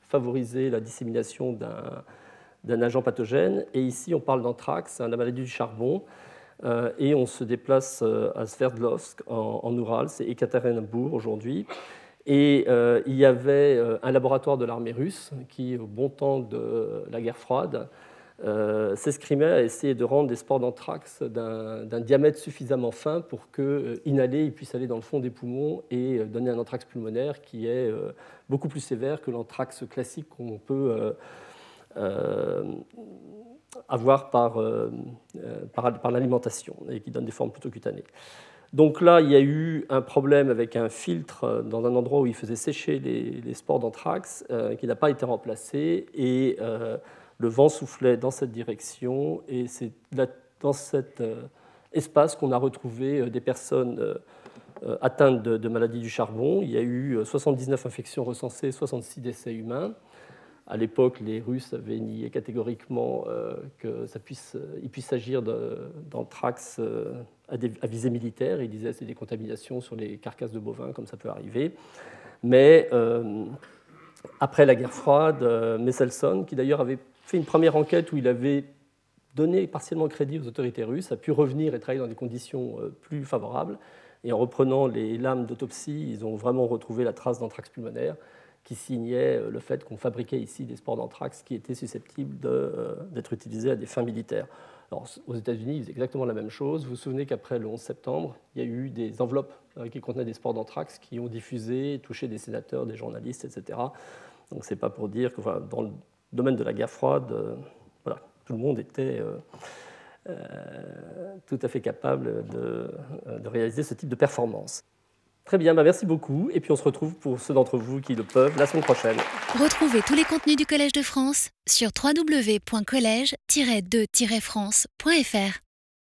favoriser la dissémination d'un agent pathogène. Et ici, on parle d'anthrax, la maladie du charbon. Et on se déplace à Sverdlovsk, en, en c'est Ekaterinbourg aujourd'hui. Et il y avait un laboratoire de l'armée russe qui, au bon temps de la guerre froide, euh, s'escrimait à essayer de rendre des spores d'anthrax d'un diamètre suffisamment fin pour que euh, inhaler, il puisse aller dans le fond des poumons et euh, donner un anthrax pulmonaire qui est beaucoup plus sévère que l'anthrax classique qu'on peut avoir par, par, l'alimentation et qui donne des formes plutôt cutanées. Donc là, il y a eu un problème avec un filtre dans un endroit où il faisait sécher les, spores d'anthrax qui n'a pas été remplacé et le vent soufflait dans cette direction et c'est dans cet euh, espace qu'on a retrouvé euh, des personnes euh, atteintes de, de maladies du charbon. Il y a eu 79 infections recensées, 66 décès humains. À l'époque, les Russes avaient nié catégoriquement que ça puisse, il puisse s'agir d'anthrax à, à, visée militaire. Ils disaient c'est des contaminations sur les carcasses de bovins, comme ça peut arriver. Mais après la guerre froide, Messelson, qui d'ailleurs avait fait une première enquête où il avait donné partiellement crédit aux autorités russes, a pu revenir et travailler dans des conditions euh, plus favorables. Et en reprenant les lames d'autopsie, ils ont vraiment retrouvé la trace d'anthrax pulmonaire qui signait euh, le fait qu'on fabriquait ici des spores d'anthrax qui étaient susceptibles euh, d'être utilisés à des fins militaires. Alors, aux États-Unis, ils faisaient exactement la même chose. Vous vous souvenez qu'après le 11 septembre, il y a eu des enveloppes qui contenaient des spores d'anthrax qui ont diffusé, touché des sénateurs, des journalistes, etc. Donc, c'est pas pour dire que dans le domaine de la guerre froide, euh, tout le monde était euh, euh, tout à fait capable de, réaliser ce type de performance. Très bien, bah merci beaucoup. Et puis on se retrouve pour ceux d'entre vous qui le peuvent la semaine prochaine. Retrouvez tous les contenus du Collège de France sur www.colège-2-france.fr.